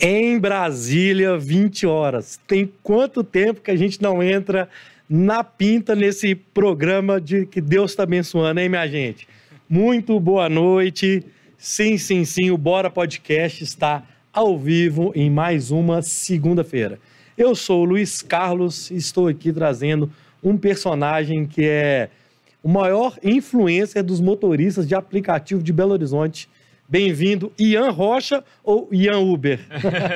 Em Brasília, 20 horas. Tem quanto tempo que a gente não entra na pinta nesse programa de que Deus está abençoando, hein, minha gente? Muito boa noite. Sim, sim, sim, o Bora Podcast está ao vivo em mais uma segunda-feira. Eu sou o Luiz Carlos e estou aqui trazendo um personagem que é o maior influencer dos motoristas de aplicativo de Belo Horizonte Bem-vindo, Ian Rocha ou Ian Uber?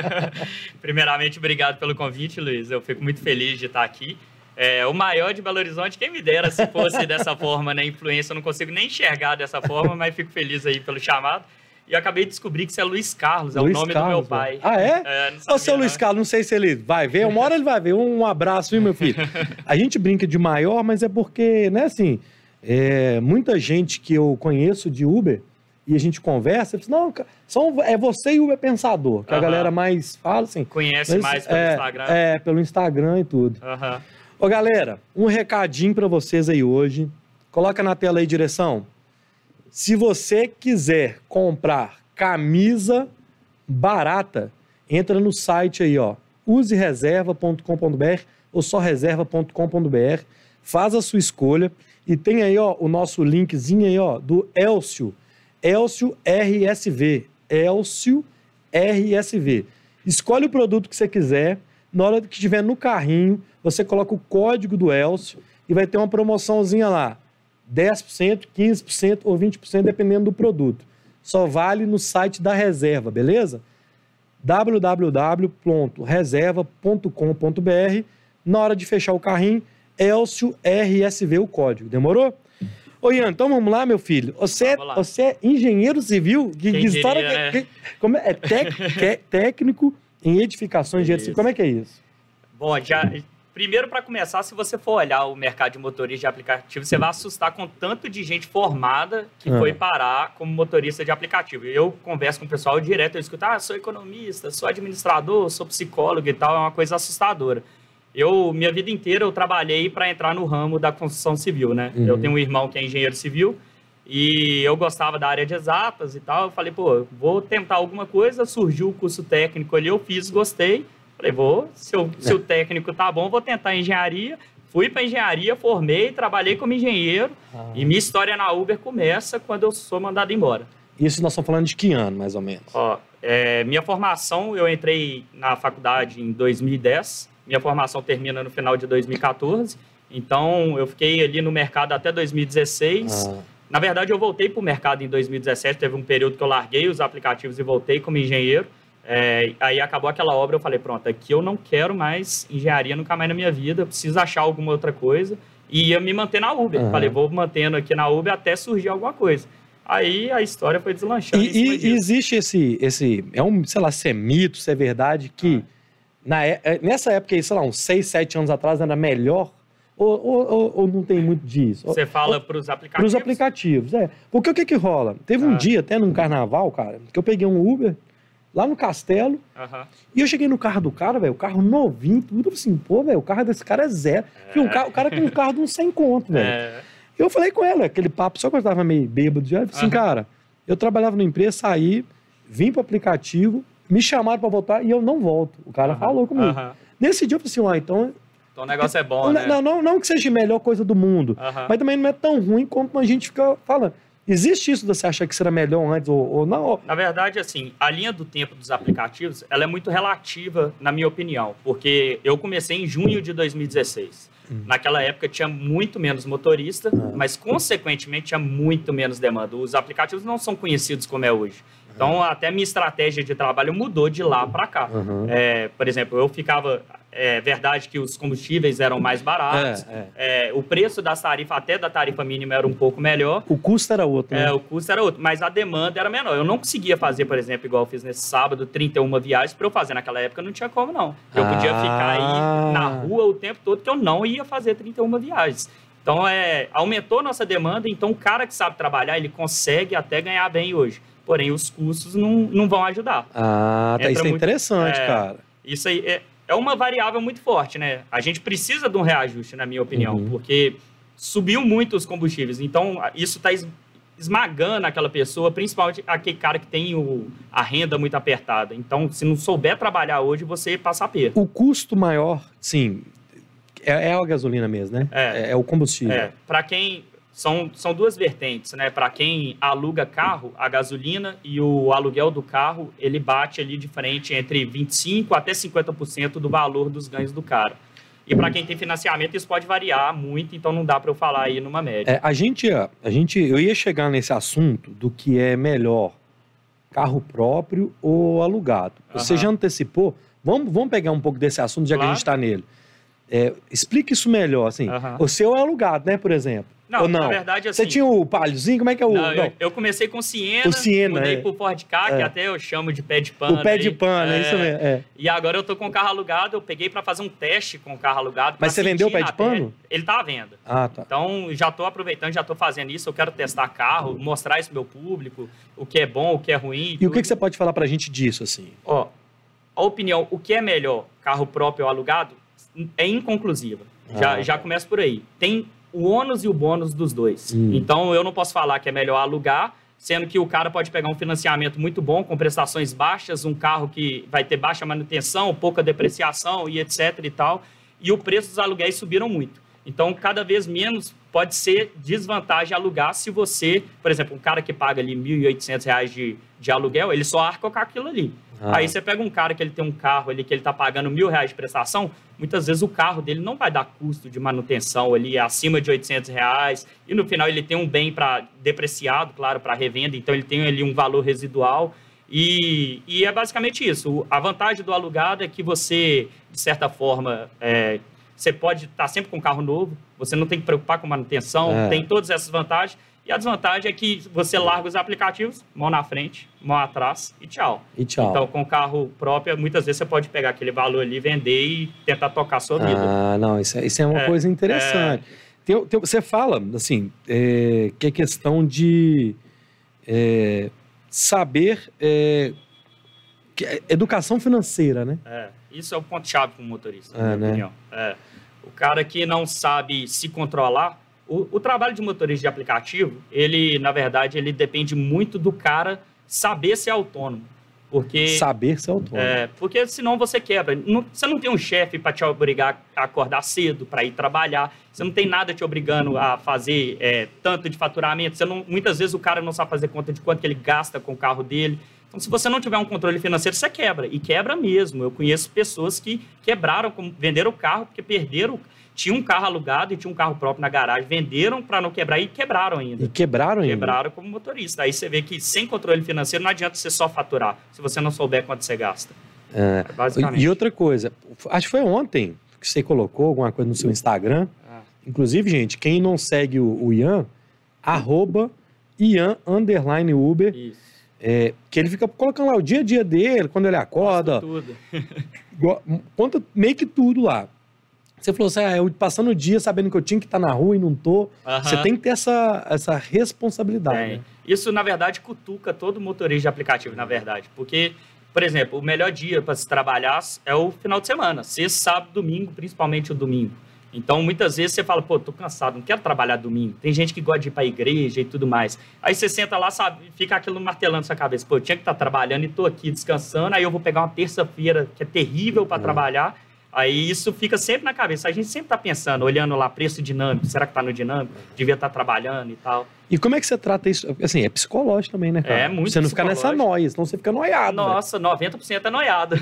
Primeiramente, obrigado pelo convite, Luiz. Eu fico muito feliz de estar aqui. É, o maior de Belo Horizonte, quem me dera se fosse dessa forma, né? Influência, eu não consigo nem enxergar dessa forma, mas fico feliz aí pelo chamado. E eu acabei de descobrir que você é Luiz Carlos, é Luiz o nome Carlos, do meu pai. Ah, é? é Ô, seu Luiz Carlos, não sei se ele vai ver, uma hora ele vai ver. Um abraço, viu, meu filho? A gente brinca de maior, mas é porque, né, assim, é, muita gente que eu conheço de Uber e a gente conversa, diz, não, são, é você e o Pensador, que uhum. a galera mais fala assim. Conhece mas, mais pelo é, Instagram. É, pelo Instagram e tudo. Uhum. Ô, galera, um recadinho para vocês aí hoje. Coloca na tela aí, direção. Se você quiser comprar camisa barata, entra no site aí, ó, usereserva.com.br ou só reserva.com.br, faz a sua escolha e tem aí, ó, o nosso linkzinho aí, ó, do Elcio Elcio RSV. Elcio RSV. Escolhe o produto que você quiser. Na hora que estiver no carrinho, você coloca o código do Elcio e vai ter uma promoçãozinha lá. 10%, 15% ou 20%, dependendo do produto. Só vale no site da reserva, beleza? www.reserva.com.br. Na hora de fechar o carrinho, Elcio RSV o código. Demorou? Ô, Ian, então vamos lá, meu filho. Você, é, você é engenheiro civil? Que, que história diria, que, né? como é, é tec, que, técnico em edificações de civil. Como é que é isso? Bom, já, primeiro para começar, se você for olhar o mercado de motorista de aplicativo, você vai assustar com tanto de gente formada que ah. foi parar como motorista de aplicativo. Eu converso com o pessoal direto, eu escuto, ah, sou economista, sou administrador, sou psicólogo e tal, é uma coisa assustadora. Eu, minha vida inteira, eu trabalhei para entrar no ramo da construção civil, né? Uhum. Eu tenho um irmão que é engenheiro civil e eu gostava da área de exatas e tal. Eu falei, pô, vou tentar alguma coisa. Surgiu o curso técnico ali, eu fiz, gostei. Falei, vou, se, eu, se o técnico tá bom, vou tentar engenharia. Fui para engenharia, formei, trabalhei como engenheiro ah. e minha história na Uber começa quando eu sou mandado embora. Isso nós estamos falando de que ano, mais ou menos? Ó, é, minha formação, eu entrei na faculdade em 2010 minha formação termina no final de 2014. Então, eu fiquei ali no mercado até 2016. Ah. Na verdade, eu voltei para o mercado em 2017. Teve um período que eu larguei os aplicativos e voltei como engenheiro. É, aí acabou aquela obra, eu falei, pronto, aqui eu não quero mais engenharia nunca mais na minha vida, preciso achar alguma outra coisa. E ia me manter na Uber. Uhum. Falei, vou mantendo aqui na Uber até surgir alguma coisa. Aí a história foi deslanchando. E, e existe esse, esse, é um, sei lá, se é mito, se é verdade, que na, é, é, nessa época aí, sei lá, uns 6, 7 anos atrás, era melhor? Ou, ou, ou não tem muito disso? Você fala para os aplicativos? Para os aplicativos, é. Porque o que que rola? Teve ah. um dia, até num carnaval, cara, que eu peguei um Uber lá no Castelo. E eu cheguei no carro do cara, velho, o carro novinho, tudo assim, pô, velho, o carro desse cara é zero. É. Um carro, o cara tem um carro de uns 100 conto, velho. É. Eu falei com ela, aquele papo, só que eu tava meio bêbado já, eu falei assim, cara, eu trabalhava na empresa, saí, vim pro aplicativo, me chamaram para voltar e eu não volto. O cara falou comigo. Nesse dia eu falei assim, ah, então... Então o negócio é bom, não, né? Não, não, não que seja a melhor coisa do mundo, mas também não é tão ruim quanto a gente fica falando. Existe isso de você achar que será melhor antes ou, ou, não? Na verdade, assim, a linha do tempo dos aplicativos, ela é muito relativa, na minha opinião, porque eu comecei em junho de 2016. Hum. Naquela época tinha muito menos motorista, ah. mas consequentemente tinha muito menos demanda. Os aplicativos não são conhecidos como é hoje. Então, até minha estratégia de trabalho mudou de lá para cá. Uhum. É, por exemplo, eu ficava. É verdade que os combustíveis eram mais baratos, é, é. É, o preço da tarifa, até da tarifa mínima, era um pouco melhor. O custo era outro, né? É, o custo era outro, mas a demanda era menor. Eu não conseguia fazer, por exemplo, igual eu fiz nesse sábado, 31 viagens para eu fazer. Naquela época não tinha como, não. Eu ah. podia ficar aí na rua o tempo todo que eu não ia fazer 31 viagens. Então, é, aumentou nossa demanda, então o cara que sabe trabalhar, ele consegue até ganhar bem hoje porém os custos não, não vão ajudar. Ah, tá, isso é muito, interessante, é, cara. Isso aí é, é uma variável muito forte, né? A gente precisa de um reajuste, na minha opinião, uhum. porque subiu muito os combustíveis, então isso está esmagando aquela pessoa, principalmente aquele cara que tem o, a renda muito apertada. Então, se não souber trabalhar hoje, você passa a perda. O custo maior, sim, é, é a gasolina mesmo, né? É, é o combustível. É, para quem são, são duas vertentes, né? Para quem aluga carro, a gasolina e o aluguel do carro, ele bate ali de frente entre 25% até 50% do valor dos ganhos do cara. E para quem tem financiamento, isso pode variar muito, então não dá para eu falar aí numa média. É, a, gente, a gente, eu ia chegar nesse assunto do que é melhor, carro próprio ou alugado. Você já antecipou? Vamos, vamos pegar um pouco desse assunto, já claro. que a gente está nele. É, explique isso melhor, assim. O seu é alugado, né, por exemplo? Não, Ou não, na verdade, assim... Você tinha o palhozinho? Como é que é o... Não, não. Eu, eu, comecei com Siena, o Siena mudei é. pro Ford Ka, é. que até eu chamo de pé de pano. O pé de pano, é, isso mesmo. É. E agora eu tô com o carro alugado, eu peguei para fazer um teste com o carro alugado. Mas você vendeu o pé de pano? Ele tá à venda. Ah, tá. Então, já tô aproveitando, já tô fazendo isso, eu quero testar carro, mostrar isso pro meu público, o que é bom, o que é ruim. E, o que, que você pode falar pra gente disso, assim? Ó, a opinião, o que é melhor, carro próprio ou alugado, é inconclusiva. Já, ah. já começa por aí. Tem o ônus e o bônus dos dois. Hum. Então, eu não posso falar que é melhor alugar, sendo que o cara pode pegar um financiamento muito bom, com prestações baixas, um carro que vai ter baixa manutenção, pouca depreciação e etc e tal, e o preço dos aluguéis subiram muito. Então, cada vez menos pode ser desvantagem alugar se você, por exemplo, um cara que paga ali R$ 1.800 de, de aluguel, ele só arca com aquilo ali. Ah. Aí você pega um cara que ele tem um carro ali que ele está pagando mil reais de prestação, muitas vezes o carro dele não vai dar custo de manutenção ali acima de 800 reais e no final ele tem um bem para depreciado, claro, para revenda, então ele tem ali um valor residual e, e, é basicamente isso. A vantagem do alugado é que você, de certa forma, é, você pode estar tá sempre com um carro novo, você não tem que preocupar com manutenção, é. tem todas essas vantagens. E a desvantagem é que você larga os aplicativos, mão na frente, mão atrás e tchau. E tchau. Então, com carro próprio, muitas vezes você pode pegar aquele valor ali, vender e tentar tocar a sua vida. Ah, não, isso é, isso é uma é, coisa interessante. É... Tem, tem, você fala, assim, é, que é questão de é, saber é, que, educação financeira, né? É, isso é o ponto-chave para o motorista, na minha né? opinião. É. O cara que não sabe se controlar, o, o, trabalho de motorista de aplicativo, ele, na verdade, ele depende muito do cara saber ser autônomo. Porque, saber ser autônomo. É, porque senão você quebra. Não, você não tem um chefe para te obrigar a acordar cedo, para ir trabalhar. Você não tem nada te obrigando a fazer é, tanto de faturamento. Você não, muitas vezes o cara não sabe fazer conta de quanto que ele gasta com o carro dele. Então, se você não tiver um controle financeiro, você quebra. E quebra mesmo. Eu conheço pessoas que quebraram, venderam o carro porque perderam tinha um carro alugado e tinha um carro próprio na garagem, venderam para não quebrar e quebraram ainda. E quebraram ainda? Quebraram como motorista. Aí você vê que sem controle financeiro não adianta você só faturar, se você não souber quanto você gasta. É, Basicamente. E outra coisa, acho que foi ontem que você colocou alguma coisa no seu Instagram. Ah. Inclusive, gente, quem não segue o, o Ian, arroba Ian underline Uber. Isso. É, que ele fica colocando lá o dia a dia dele, quando ele acorda. tudo. conta meio que tudo lá. Você falou assim, ah, eu passando o dia sabendo que eu tinha que estar na rua e não tô. Você tem que ter essa, essa responsabilidade. Né? Isso, na verdade, cutuca todo motorista de aplicativo, na verdade. Porque, por exemplo, o melhor dia para se trabalhar é o final de semana. Sexta, sábado, domingo, principalmente o domingo. Então, muitas vezes você fala, pô, tô cansado, não quero trabalhar domingo. Tem gente que gosta de ir para a igreja e tudo mais. Aí você senta lá, sabe, fica aquilo martelando sua cabeça. Pô, eu tinha que estar trabalhando e tô aqui descansando, aí eu vou pegar uma terça-feira que é terrível para uhum. trabalhar Aí isso fica sempre na cabeça. A gente sempre está pensando, olhando lá, preço dinâmico, será que está no dinâmico? Devia estar tá trabalhando e tal. E como é que você trata isso? Assim, é psicológico também, né, cara? É muito Você não fica nessa noia, senão você fica noiado. Nossa, véio. 90% é noiado.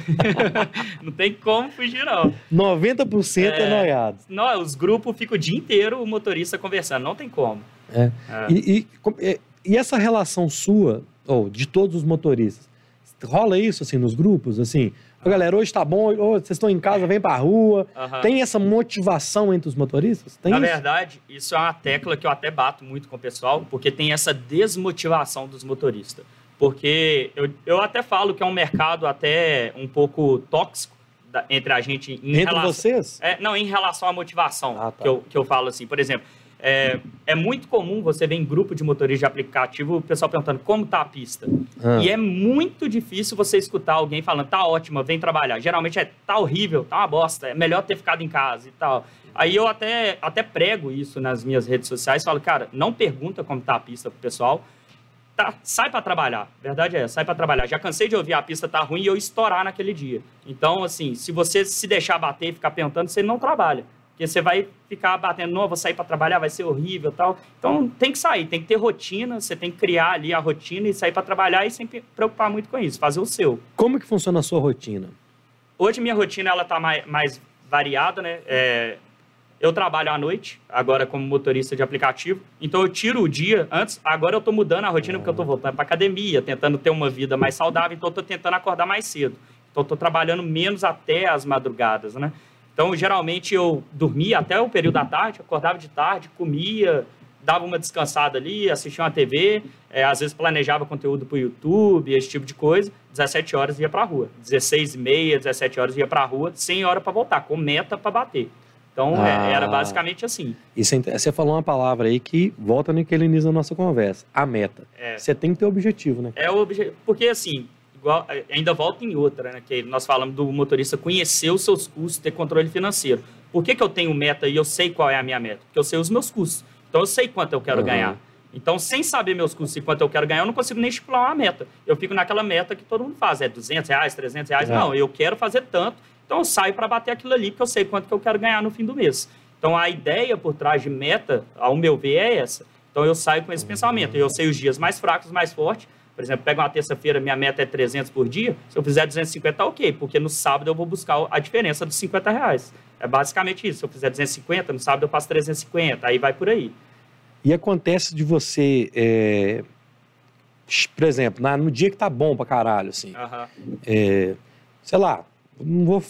não tem como fugir, não. 90% é, é noiado. Não, os grupos ficam o dia inteiro o motorista conversando, não tem como. É. é. E, e, e essa relação sua, ou de todos os motoristas, rola isso, assim, nos grupos, assim... Galera, hoje tá bom, vocês estão em casa, vem pra rua. Uhum. Tem essa motivação entre os motoristas? Tem Na isso? verdade, isso é uma tecla que eu até bato muito com o pessoal, porque tem essa desmotivação dos motoristas. Porque eu, eu até falo que é um mercado até um pouco tóxico da, entre a gente. Em entre relação, vocês? É, não, em relação à motivação, ah, tá. que, eu, que eu falo assim. Por exemplo, É, é, muito comum você ver em grupo de motoristas de aplicativo o pessoal perguntando como tá a pista. Ah. E é muito difícil você escutar alguém falando, tá ótima, vem trabalhar. Geralmente é, tá horrível, tá uma bosta, é melhor ter ficado em casa e tal. Aí eu até, até prego isso nas minhas redes sociais, falo, cara, não pergunta como tá a pista pro pessoal, tá, sai para trabalhar. Verdade é, sai para trabalhar. Já cansei de ouvir a pista tá ruim e eu estourar naquele dia. Então, assim, se você se deixar bater e ficar perguntando, você não trabalha. Porque você vai ficar batendo, não, vou sair para trabalhar, vai ser horrível tal. Então tem que sair, tem que ter rotina, você tem que criar ali a rotina e sair para trabalhar e sempre preocupar muito com isso, fazer o seu. Como que funciona a sua rotina? Hoje minha rotina ela tá mais, mais variada, né? É, eu trabalho à noite, agora como motorista de aplicativo. Então eu tiro o dia antes. Agora eu estou mudando a rotina porque eu estou voltando para academia, tentando ter uma vida mais saudável. Então eu estou tentando acordar mais cedo. Então estou trabalhando menos até as madrugadas, né? Então, geralmente, eu dormia até o período da tarde, acordava de tarde, comia, dava uma descansada ali, assistia uma TV, é, às vezes planejava conteúdo para o YouTube, esse tipo de coisa. 17 horas ia para a rua. 16 e meia, 17 horas ia para a rua, 100 horas para voltar, com meta para bater. Então, é, ah, era basicamente assim. Isso, é você falou uma palavra aí que volta no que ele inicia a nossa conversa. A meta. É. Você tem que ter objetivo, né? É o objetivo. Porque, assim, igual, é, ainda volta em outra, né? Que nós falamos do motorista conhecer os seus custos, ter controle financeiro. Por que, que eu tenho meta e eu sei qual é a minha meta? Porque eu sei os meus custos. Então eu sei quanto eu quero uhum. ganhar. Então, sem saber meus custos e quanto eu quero ganhar, eu não consigo nem estipular uma meta. Eu fico naquela meta que todo mundo faz, é 200 reais, 300 reais. É. Não, eu quero fazer tanto, então eu saio para bater aquilo ali, porque eu sei quanto que eu quero ganhar no fim do mês. Então, a ideia por trás de meta, ao meu ver, é essa. Então, eu saio com esse uhum. pensamento. Eu sei os dias mais fracos, mais fortes, por exemplo, pega uma terça-feira, minha meta é 300 por dia. Se eu fizer 250, tá ok, porque no sábado eu vou buscar a diferença dos 50 reais. É basicamente isso. Se eu fizer 250, no sábado eu passo 350, aí vai por aí. E acontece de você, é... por exemplo, no dia que tá bom pra caralho, assim, uhum. é... sei lá, não vou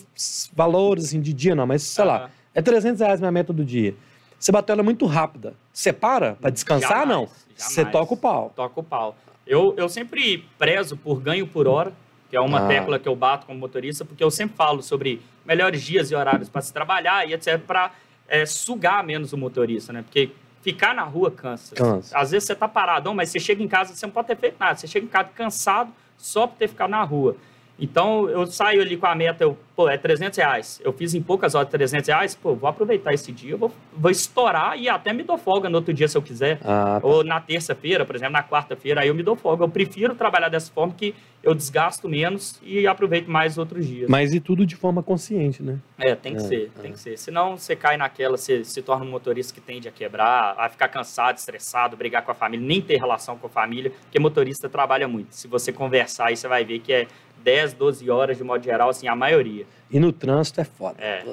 valores assim, de dia não, mas sei uhum. lá, é 300 reais minha meta do dia. Você bateu ela muito rápida. Você para para descansar, jamais, não? Jamais. Você toca o pau. Toca o pau. Eu, eu sempre prezo por ganho por hora, que é uma ah. tecla que eu bato como motorista, porque eu sempre falo sobre melhores dias e horários para se trabalhar e etc, para é, sugar menos o motorista, né? Porque ficar na rua cansa. cansa. Às vezes você está parado, mas você chega em casa, você não pode ter feito nada. Você chega em casa cansado só por ter ficado na rua. Então, eu saio ali com a meta, eu, pô, é 300 reais. Eu fiz em poucas horas 300 reais, pô, vou aproveitar esse dia, vou, vou estourar e até me dou folga no outro dia se eu quiser. Ah, tá. Ou na terça-feira, por exemplo, na quarta-feira, aí eu me dou folga. Eu prefiro trabalhar dessa forma que eu desgasto menos e aproveito mais outros dias. Mas e tudo de forma consciente, né? É, tem que é, ser, é. tem que ser. Senão você cai naquela, você se torna um motorista que tende a quebrar, a ficar cansado, estressado, brigar com a família, nem ter relação com a família, porque motorista trabalha muito. Se você conversar aí, você vai ver que é 10, 12 horas de modo geral, assim, a maioria. E no trânsito é foda. É.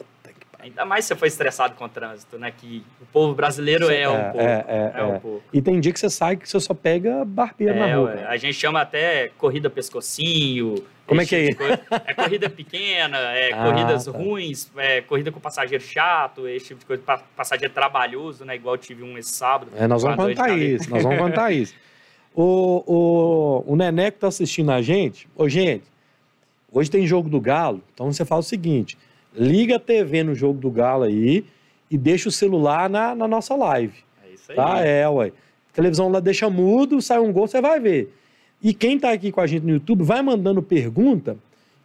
Ainda mais se você foi estressado com o trânsito, né? Que o povo brasileiro é, é um pouco. É, é, é, um é. pouco. E tem dia que você sai que você só pega barbeiro na rua. A gente chama até corrida pescocinho. Como é que é? Tipo é corrida pequena, é ah, corridas tá. ruins, é corrida com passageiro chato, esse tipo de coisa, passageiro trabalhoso, né? Igual tive um esse sábado. É, nós vamos contar isso, nós vamos contar isso. O, o, o Nené que tá assistindo a gente, ô gente, Hoje tem jogo do Galo, então você fala o seguinte: liga a TV no jogo do Galo aí e deixa o celular na, na nossa live. É isso aí. Tá? É, ué. A televisão lá deixa mudo, sai um gol, você vai ver. E quem tá aqui com a gente no YouTube, vai mandando pergunta,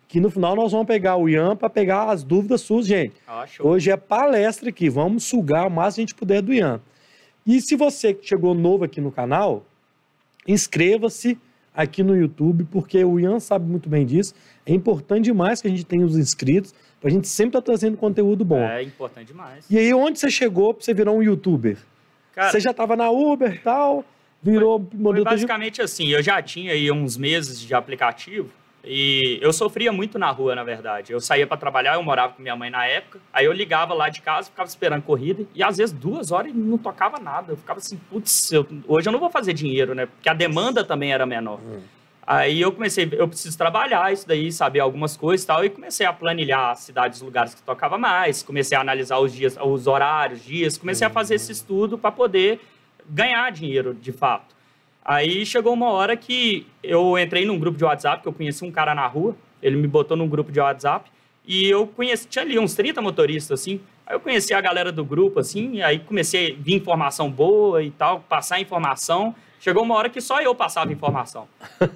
que no final nós vamos pegar o Ian para pegar as dúvidas suas, gente. Ah, Hoje é palestra aqui, vamos sugar o máximo que a gente puder do Ian. E se você que chegou novo aqui no canal, inscreva-se aqui no YouTube, porque o Ian sabe muito bem disso. É importante demais que a gente tenha os inscritos, para a gente sempre estar tá trazendo conteúdo bom. É importante demais. E aí, onde você chegou para você virar um youtuber? Cara, você já estava na Uber e tal, virou... Foi, foi basicamente de... assim, eu já tinha aí uns meses de aplicativo, e eu sofria muito na rua, na verdade. Eu saía para trabalhar, eu morava com minha mãe na época. Aí eu ligava lá de casa, ficava esperando corrida. E às vezes duas horas não tocava nada. Eu ficava assim, putz, eu, hoje eu não vou fazer dinheiro, né? Porque a demanda também era menor. Hum. Aí eu comecei, eu preciso trabalhar isso daí, saber algumas coisas e tal, e comecei a planilhar as cidades, os lugares que tocava mais, comecei a analisar os dias, os horários, dias, comecei a fazer esse estudo para poder ganhar dinheiro de fato. Aí chegou uma hora que eu entrei num grupo de WhatsApp, que eu conheci um cara na rua, ele me botou num grupo de WhatsApp, E eu conheci, tinha ali uns 30 motoristas, assim. Aí eu conheci a galera do grupo, assim, aí comecei a vir informação boa e tal, passar informação. Chegou uma hora que só eu passava informação.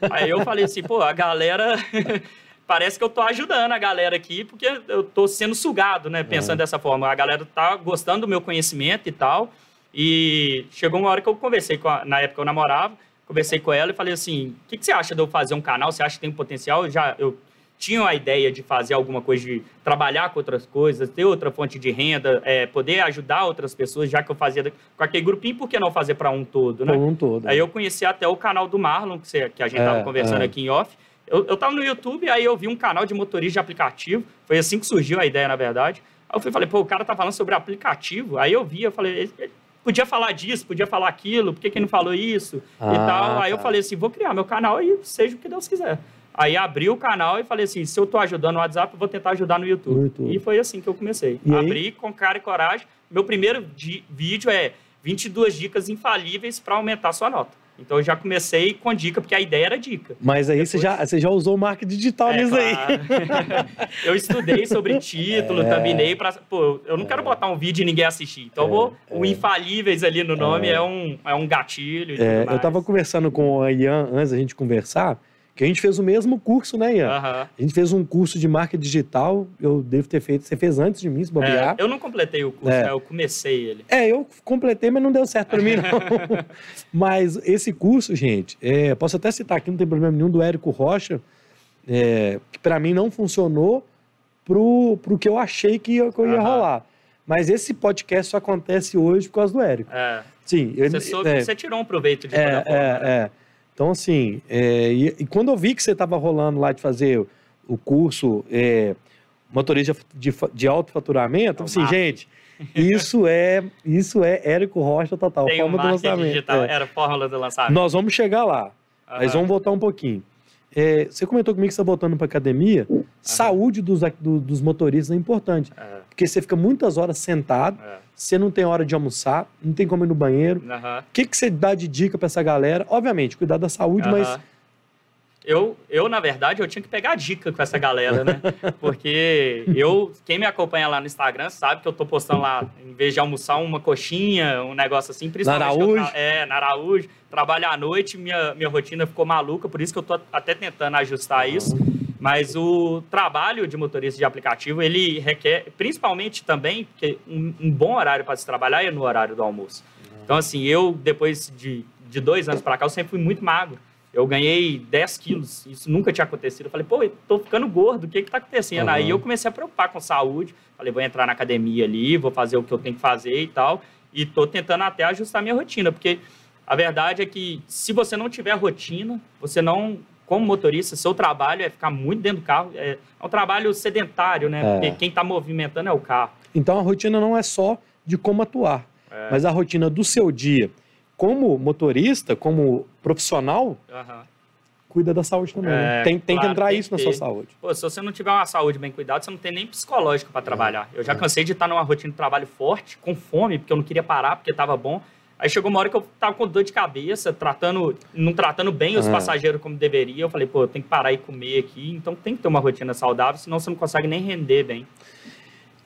Aí eu falei assim, pô, a galera. parece que eu tô ajudando a galera aqui, porque eu tô sendo sugado, né? Pensando é. dessa forma. A galera tá gostando do meu conhecimento e tal. E chegou uma hora que eu conversei com a, na época eu namorava, conversei com ela e falei assim: o que, que, você acha de eu fazer um canal? Você acha que tem potencial? Eu já eu tinha a ideia de fazer alguma coisa, de trabalhar com outras coisas, ter outra fonte de renda, é, poder ajudar outras pessoas, já que eu fazia com aquele grupinho, por que não fazer para um todo, né? um todo. Aí eu conheci até o canal do Marlon, que, você, que a gente estava é, conversando é. aqui em off. Eu, eu tava no YouTube, aí eu vi um canal de motorista de aplicativo. Foi assim que surgiu a ideia, na verdade. Aí eu fui, falei, pô, o cara tá falando sobre aplicativo. Aí eu vi, eu falei, ele, ele podia falar disso, podia falar aquilo, por que, que ele não falou isso ah, e tal. Aí tá. eu falei assim, vou criar meu canal e seja o que Deus quiser. Aí abri o canal e falei assim, se eu estou ajudando no WhatsApp, eu vou tentar ajudar no YouTube. YouTube. E foi assim que eu comecei. E abri aí? com cara e coragem. Meu primeiro vídeo é 22 dicas infalíveis para aumentar sua nota. Então eu já comecei com dica, porque a ideia era dica. Mas aí Depois... você, já, você já usou marca digital é, nisso claro. aí. eu estudei sobre título, é. thumbnail, para Pô, eu não é. quero botar um vídeo e ninguém assistir. Então eu vou. É. O Infalíveis ali no nome é, é um, é um gatilho. É, eu estava conversando com o Ian antes da gente conversar que a gente fez o mesmo curso, né, Ian? Uhum. A gente fez um curso de marca digital, eu devo ter feito, você fez antes de mim, se bobear. É, eu não completei o curso, é. né? eu comecei ele. É, eu completei, mas não deu certo para mim, não. mas esse curso, gente, é, posso até citar aqui, não tem problema nenhum, do Érico Rocha, é, que para mim não funcionou pro, pro que eu achei que ia, que ia uhum. rolar. Mas esse podcast só acontece hoje por causa do Érico. É. Sim, eu, você, soube, é. você tirou um proveito de é, toda forma, é, né? é. Então, assim, é, e, e, quando eu vi que você estava rolando lá de fazer o curso é, motorista de, de alto faturamento, é assim, gente, isso é isso é Érico Rocha total, Tem forma do lançamento. Digital, é. Era fórmula do lançamento. Nós vamos chegar lá, uhum. mas vamos voltar um pouquinho. É, você comentou comigo que você está voltando para academia. Uhum. Saúde dos, do, dos motoristas é importante. Uhum. Porque você fica muitas horas sentado, uhum. você não tem hora de almoçar, não tem como ir no banheiro. O que, que você dá de dica para essa galera? Obviamente, cuidar da saúde, mas eu, eu, na verdade, eu tinha que pegar dica com essa galera, né? Porque eu, quem me acompanha lá no Instagram sabe que eu tô postando lá, em vez de almoçar, uma coxinha, um negócio assim, principalmente. Na Araújo? é, na Araújo. Trabalho à noite, minha, minha rotina ficou maluca, por isso que eu tô até tentando ajustar isso. Mas o trabalho de motorista de aplicativo, ele requer, principalmente também, porque um, um bom horário para se trabalhar é no horário do almoço. Então, assim, eu, depois de, de dois anos para cá, eu sempre fui muito magro. Eu ganhei 10 quilos, isso nunca tinha acontecido. Eu falei, pô, eu tô ficando gordo, o que que tá acontecendo? Uhum. Aí eu comecei a preocupar com saúde, falei, vou entrar na academia ali, vou fazer o que eu tenho que fazer e tal. E tô tentando até ajustar minha rotina, porque a verdade é que se você não tiver rotina, você não, como motorista, seu trabalho é ficar muito dentro do carro. É, é um trabalho sedentário, né? É. Porque quem está movimentando é o carro. Então a rotina não é só de como atuar, é. mas a rotina do seu dia como motorista, como profissional, uhum. cuida da saúde também. Né? É, tem, tem claro, que entrar tem isso que na sua saúde. Pô, se você não tiver uma saúde bem cuidada, você não tem nem psicológico para trabalhar. Eu já é. cansei de estar numa rotina de trabalho forte, com fome, porque eu não queria parar, porque estava bom. Aí chegou uma hora que eu tava com dor de cabeça, tratando, não tratando bem os passageiros como deveria. Eu falei, pô, tenho que parar e comer aqui. Então tem que ter uma rotina saudável, senão você não consegue nem render bem.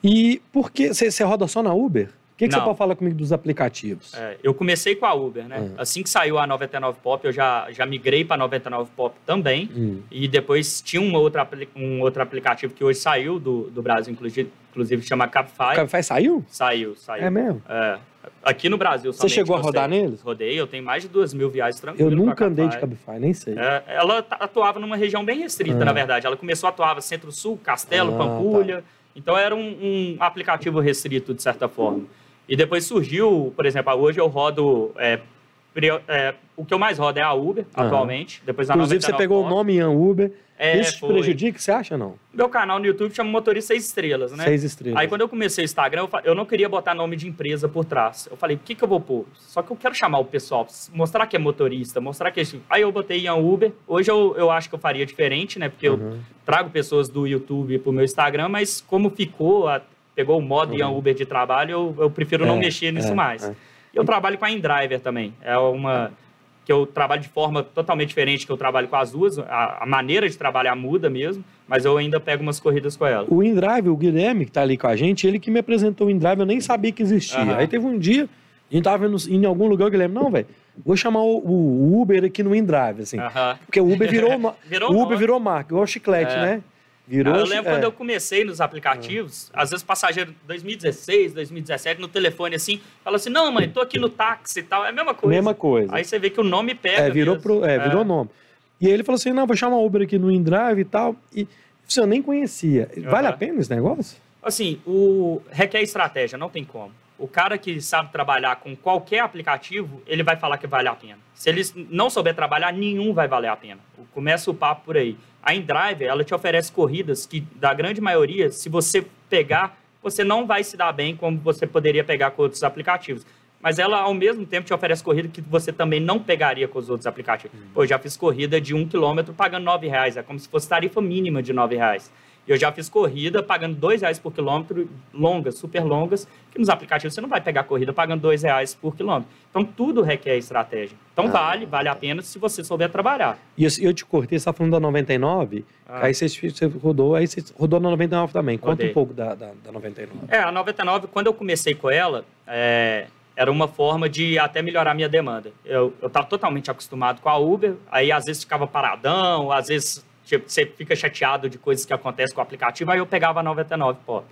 E por que você, você roda só na Uber? que, que você pode falar comigo dos aplicativos? É, eu comecei com a Uber, né? Uhum. Assim que saiu a 99 Pop, eu já, já migrei para 99 Pop também. Uhum. E depois tinha um outro, um outro aplicativo que hoje saiu do, do Brasil, inclusive, inclusive chama Cabify. O Cabify saiu? Saiu, saiu. É mesmo? É. Aqui no Brasil Você chegou a rodar neles? Rodei, eu tenho mais de duas mil viagens tranquilas. Eu nunca andei de Cabify, nem sei. É, ela atuava numa região bem restrita, ah. na verdade. Ela começou a atuar Centro-Sul, Castelo, ah, Pampulha. Tá. Então era um, um aplicativo restrito, de certa forma. E depois surgiu, por exemplo, hoje eu rodo. É, é, o que eu mais rodo é a Uber, uhum. atualmente. Depois Inclusive, você pegou o nome em Uber. É, Isso te foi. prejudica, você acha não? Meu canal no YouTube chama Motorista Seis Estrelas, né? Seis Estrelas. Aí quando eu comecei o Instagram, eu, eu não queria botar nome de empresa por trás. Eu falei, o que, que eu vou pôr? Só que eu quero chamar o pessoal, mostrar que é motorista, mostrar que é... Aí eu botei em Uber. Hoje eu, eu acho que eu faria diferente, né? Porque uhum. eu trago pessoas do YouTube pro meu Instagram, mas como ficou a, pegou o modo uhum. Uber de trabalho, eu, eu prefiro é, não mexer nisso é, mais. É. Eu trabalho com a InDriver também. É uma que eu trabalho de forma totalmente diferente que eu trabalho com as duas, a, a maneira de trabalhar muda mesmo, mas eu ainda pego umas corridas com ela. O InDrive, o Guilherme, que tá ali com a gente, ele que me apresentou o InDrive, eu nem sabia que existia. Uhum. Aí teve um dia, a gente tava em algum lugar, o Guilherme, não, velho, vou chamar o, o, Uber aqui no InDrive, assim. Uhum. Porque o Uber virou, virou o Uber virou marca, igual o chiclete, é. né? Virou, eu lembro é. quando eu comecei nos aplicativos, é. às vezes passageiro 2016, 2017, no telefone assim, fala assim, não, mãe, tô aqui no táxi e tal, é a mesma coisa. Mesma coisa. Aí você vê que o nome pega É, virou, pro, é, virou é. nome. E aí ele falou assim, não, vou chamar Uber aqui no InDrive e tal, e assim, eu nem conhecia. Vale uhum. a pena esse negócio? Assim, o requer estratégia, não tem como. O cara que sabe trabalhar com qualquer aplicativo, ele vai falar que vale a pena. Se ele não souber trabalhar, nenhum vai valer a pena. Começa o papo por aí. A InDrive, ela te oferece corridas que, da grande maioria, se você pegar, você não vai se dar bem como você poderia pegar com outros aplicativos. Mas ela, ao mesmo tempo, te oferece corrida que você também não pegaria com os outros aplicativos. Uhum. Pô, eu já fiz corrida de um quilômetro pagando nove reais. É como se fosse tarifa mínima de nove reais. Eu já fiz corrida pagando dois reais por quilômetro, longas, super longas, que nos aplicativos você não vai pegar corrida pagando dois reais por quilômetro. Então, tudo requer estratégia. Então, ah, vale, vale a pena se você souber trabalhar. E eu, eu te cortei, você está falando da 99, ah. aí você, você, rodou, aí você rodou na 99 também. Conta Rodei. um pouco da, da, da, 99. É, a 99, quando eu comecei com ela, é, era uma forma de até melhorar a minha demanda. Eu estava totalmente acostumado com a Uber, aí às vezes ficava paradão, às vezes Tipo, você fica chateado de coisas que acontecem com o aplicativo, aí eu pegava a 99 Pop.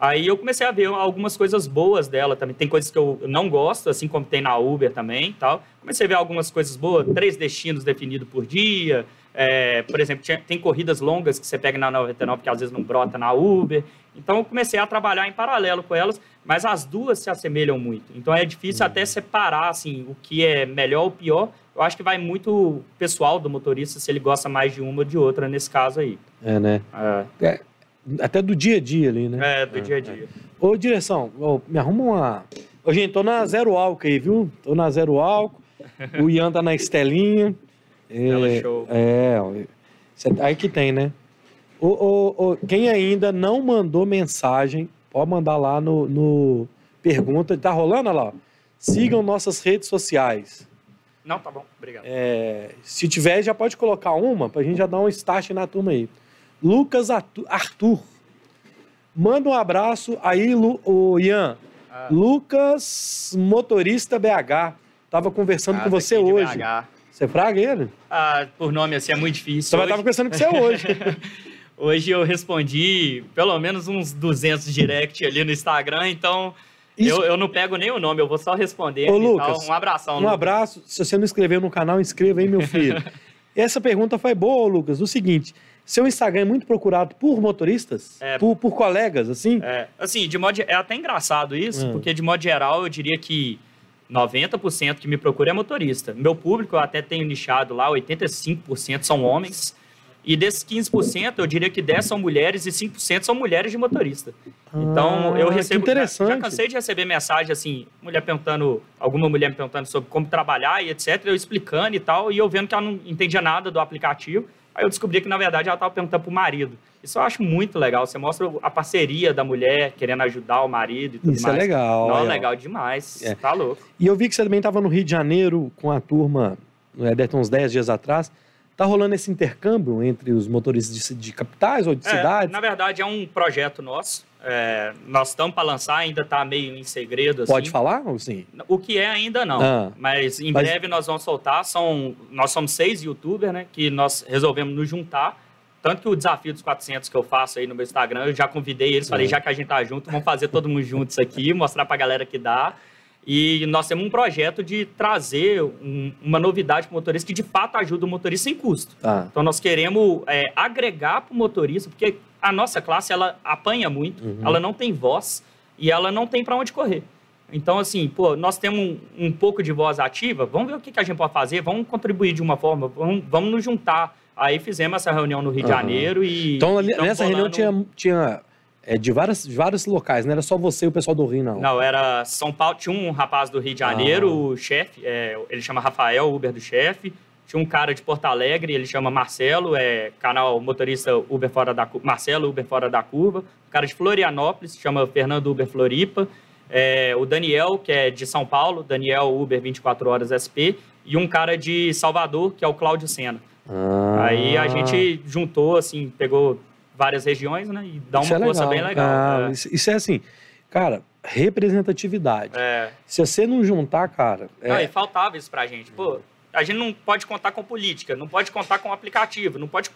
Aí eu comecei a ver algumas coisas boas dela também. Tem coisas que eu não gosto, assim como tem na Uber também tal. Comecei a ver algumas coisas boas, três destinos definidos por dia. É, por exemplo, tem corridas longas que você pega na 99 que às vezes não brota na Uber. Então eu comecei a trabalhar em paralelo com elas, mas as duas se assemelham muito. Então é difícil uhum. até separar assim, o que é melhor ou pior, eu acho que vai muito pessoal do motorista se ele gosta mais de uma ou de outra nesse caso aí. É, né? É. É, até do dia a dia ali, né? É, do é, dia a dia. É. Ô, direção, ô, me arruma uma. Ô, gente, tô na zero álcool aí, viu? Tô na zero álcool. o Ian tá na estelinha. Ela é, show. É, aí que tem, né? Ô, ô, ô, quem ainda não mandou mensagem, pode mandar lá no, no pergunta. Tá rolando, olha lá? Sigam nossas redes sociais. Não, tá bom, obrigado. É, se tiver, já pode colocar uma, pra gente já dar um start na turma aí. Lucas Arthur. Manda um abraço aí, Lu, o Ian. Ah. Lucas, motorista BH. Tava conversando ah, com você hoje. BH. Você fraga ele? Ah, por nome assim é muito difícil. Você vai estar conversando com você hoje. hoje eu respondi pelo menos uns 200 direct ali no Instagram, então eu, eu não pego nem o nome, eu vou só responder. Ô, Lucas, um abração. Um Lucas. abraço. Se você não inscreveu no canal, inscreva aí, meu filho. Essa pergunta foi boa, Lucas. O seguinte: seu Instagram é muito procurado por motoristas? É, por, por colegas, assim? É, assim, de modo. É até engraçado isso, hum. porque de modo geral eu diria que 90% que me procura é motorista. Meu público eu até tenho nichado lá, 85% são homens. E desses 15%, eu diria que 10 são mulheres e 5% são mulheres de motorista. Então, ah, eu recebo. interessante. Já, já, cansei de receber mensagem assim, mulher perguntando, alguma mulher me perguntando sobre como trabalhar e etc. Eu explicando e tal, e eu vendo que ela não entendia nada do aplicativo. Aí eu descobri que, na verdade, ela estava perguntando para o marido. Isso eu acho muito legal. Você mostra a parceria da mulher querendo ajudar o marido e tudo Isso é mais. Isso é legal. Não, é legal demais. É. Tá louco. E eu vi que você também estava no Rio de Janeiro com a turma, no Ederton, uns 10 dias atrás. Tá rolando esse intercâmbio entre os motoristas de, de capitais ou de é, cidades? Na verdade, é um projeto nosso. É, nós estamos para lançar, ainda está meio em segredo. Assim. Pode falar ou sim? O que é ainda não. Ah, mas em mas... breve nós vamos soltar. São, nós somos seis youtubers, né? Que nós resolvemos nos juntar. Tanto que o desafio dos 400 que eu faço aí no meu Instagram, eu já convidei eles, falei, é. já que a gente tá junto, vamos fazer todo mundo juntos aqui, mostrar para a galera que dá. E nós temos um projeto de trazer um, uma novidade para o motorista que de fato ajuda o motorista sem custo. Ah. Então nós queremos é, agregar para o motorista, porque a nossa classe ela apanha muito, uhum. ela não tem voz e ela não tem para onde correr. Então, assim, pô, nós temos um, um, pouco de voz ativa, vamos ver o que, que, a gente pode fazer, vamos contribuir de uma forma, vamos, vamos nos juntar. Aí fizemos essa reunião no Rio de Janeiro e. Então, nessa reunião tinha, tinha é, de, várias, de vários locais, não era só você e o pessoal do Rio, não. Não, era São Paulo. Tinha um rapaz do Rio de Janeiro, ah. o chefe, é, ele chama Rafael, Uber do chefe. Tinha um cara de Porto Alegre, ele chama Marcelo, é canal motorista Uber Fora da Curva. Marcelo Uber Fora da Curva. Um cara de Florianópolis, chama Fernando Uber Floripa. É, o Daniel, que é de São Paulo, Daniel Uber 24 Horas SP. e um cara de Salvador, que é o Cláudio Senna. Ah. Aí a gente juntou, assim, pegou várias regiões, né? E dá uma é força legal. bem legal. Ah, é. isso, isso é assim, cara, representatividade. É. Se você não juntar, cara, é, Não, e faltava isso pra gente. Pô, a gente não pode contar com política, não pode contar com aplicativo, não pode.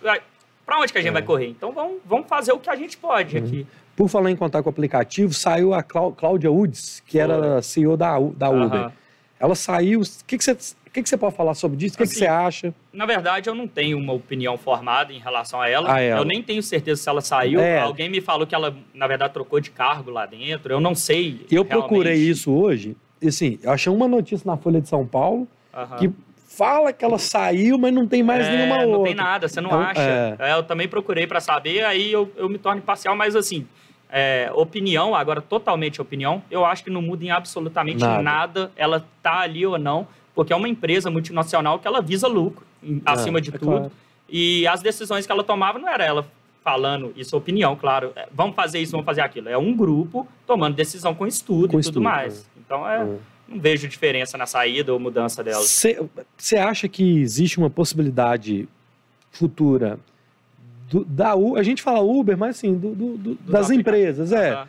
Pra onde que a gente É. vai correr? Então vamos, vamos fazer o que a gente pode Uhum. aqui. por falar em contar com o aplicativo, saiu a Clá- Cláudia Woods, que era CEO da, da Uber. Aham. Ela saiu. O que, que, você, que, que você pode falar sobre isso? O que, que Assim, você acha? Na verdade, eu não tenho uma opinião formada em relação a ela. A ela. Eu nem tenho certeza se ela saiu. É. Alguém me falou que ela, na verdade, trocou de cargo lá dentro. Eu não sei. Eu realmente. procurei isso hoje, e assim, eu achei uma notícia na Folha de São Paulo Aham. que fala que ela saiu, mas não tem mais É, nenhuma outra. Não tem nada, você não Então, acha. é. É, eu também procurei para saber, aí eu, eu me torno imparcial, mas assim, é, opinião, agora totalmente opinião, eu acho que não muda em absolutamente Nada. nada. ela tá ali ou não, porque é uma empresa multinacional que ela visa lucro, em- acima de é tudo. claro. E as decisões que ela tomava não era ela falando, isso é opinião, claro, é, vamos fazer isso, vamos fazer aquilo. É um grupo tomando decisão com estudo Com e tudo estudo, mais. Então, é, É. não vejo diferença na saída ou mudança dela. Você acha que existe uma possibilidade futura do- da U, a gente fala Uber, mas assim, do- do- das empresas, é, Aham.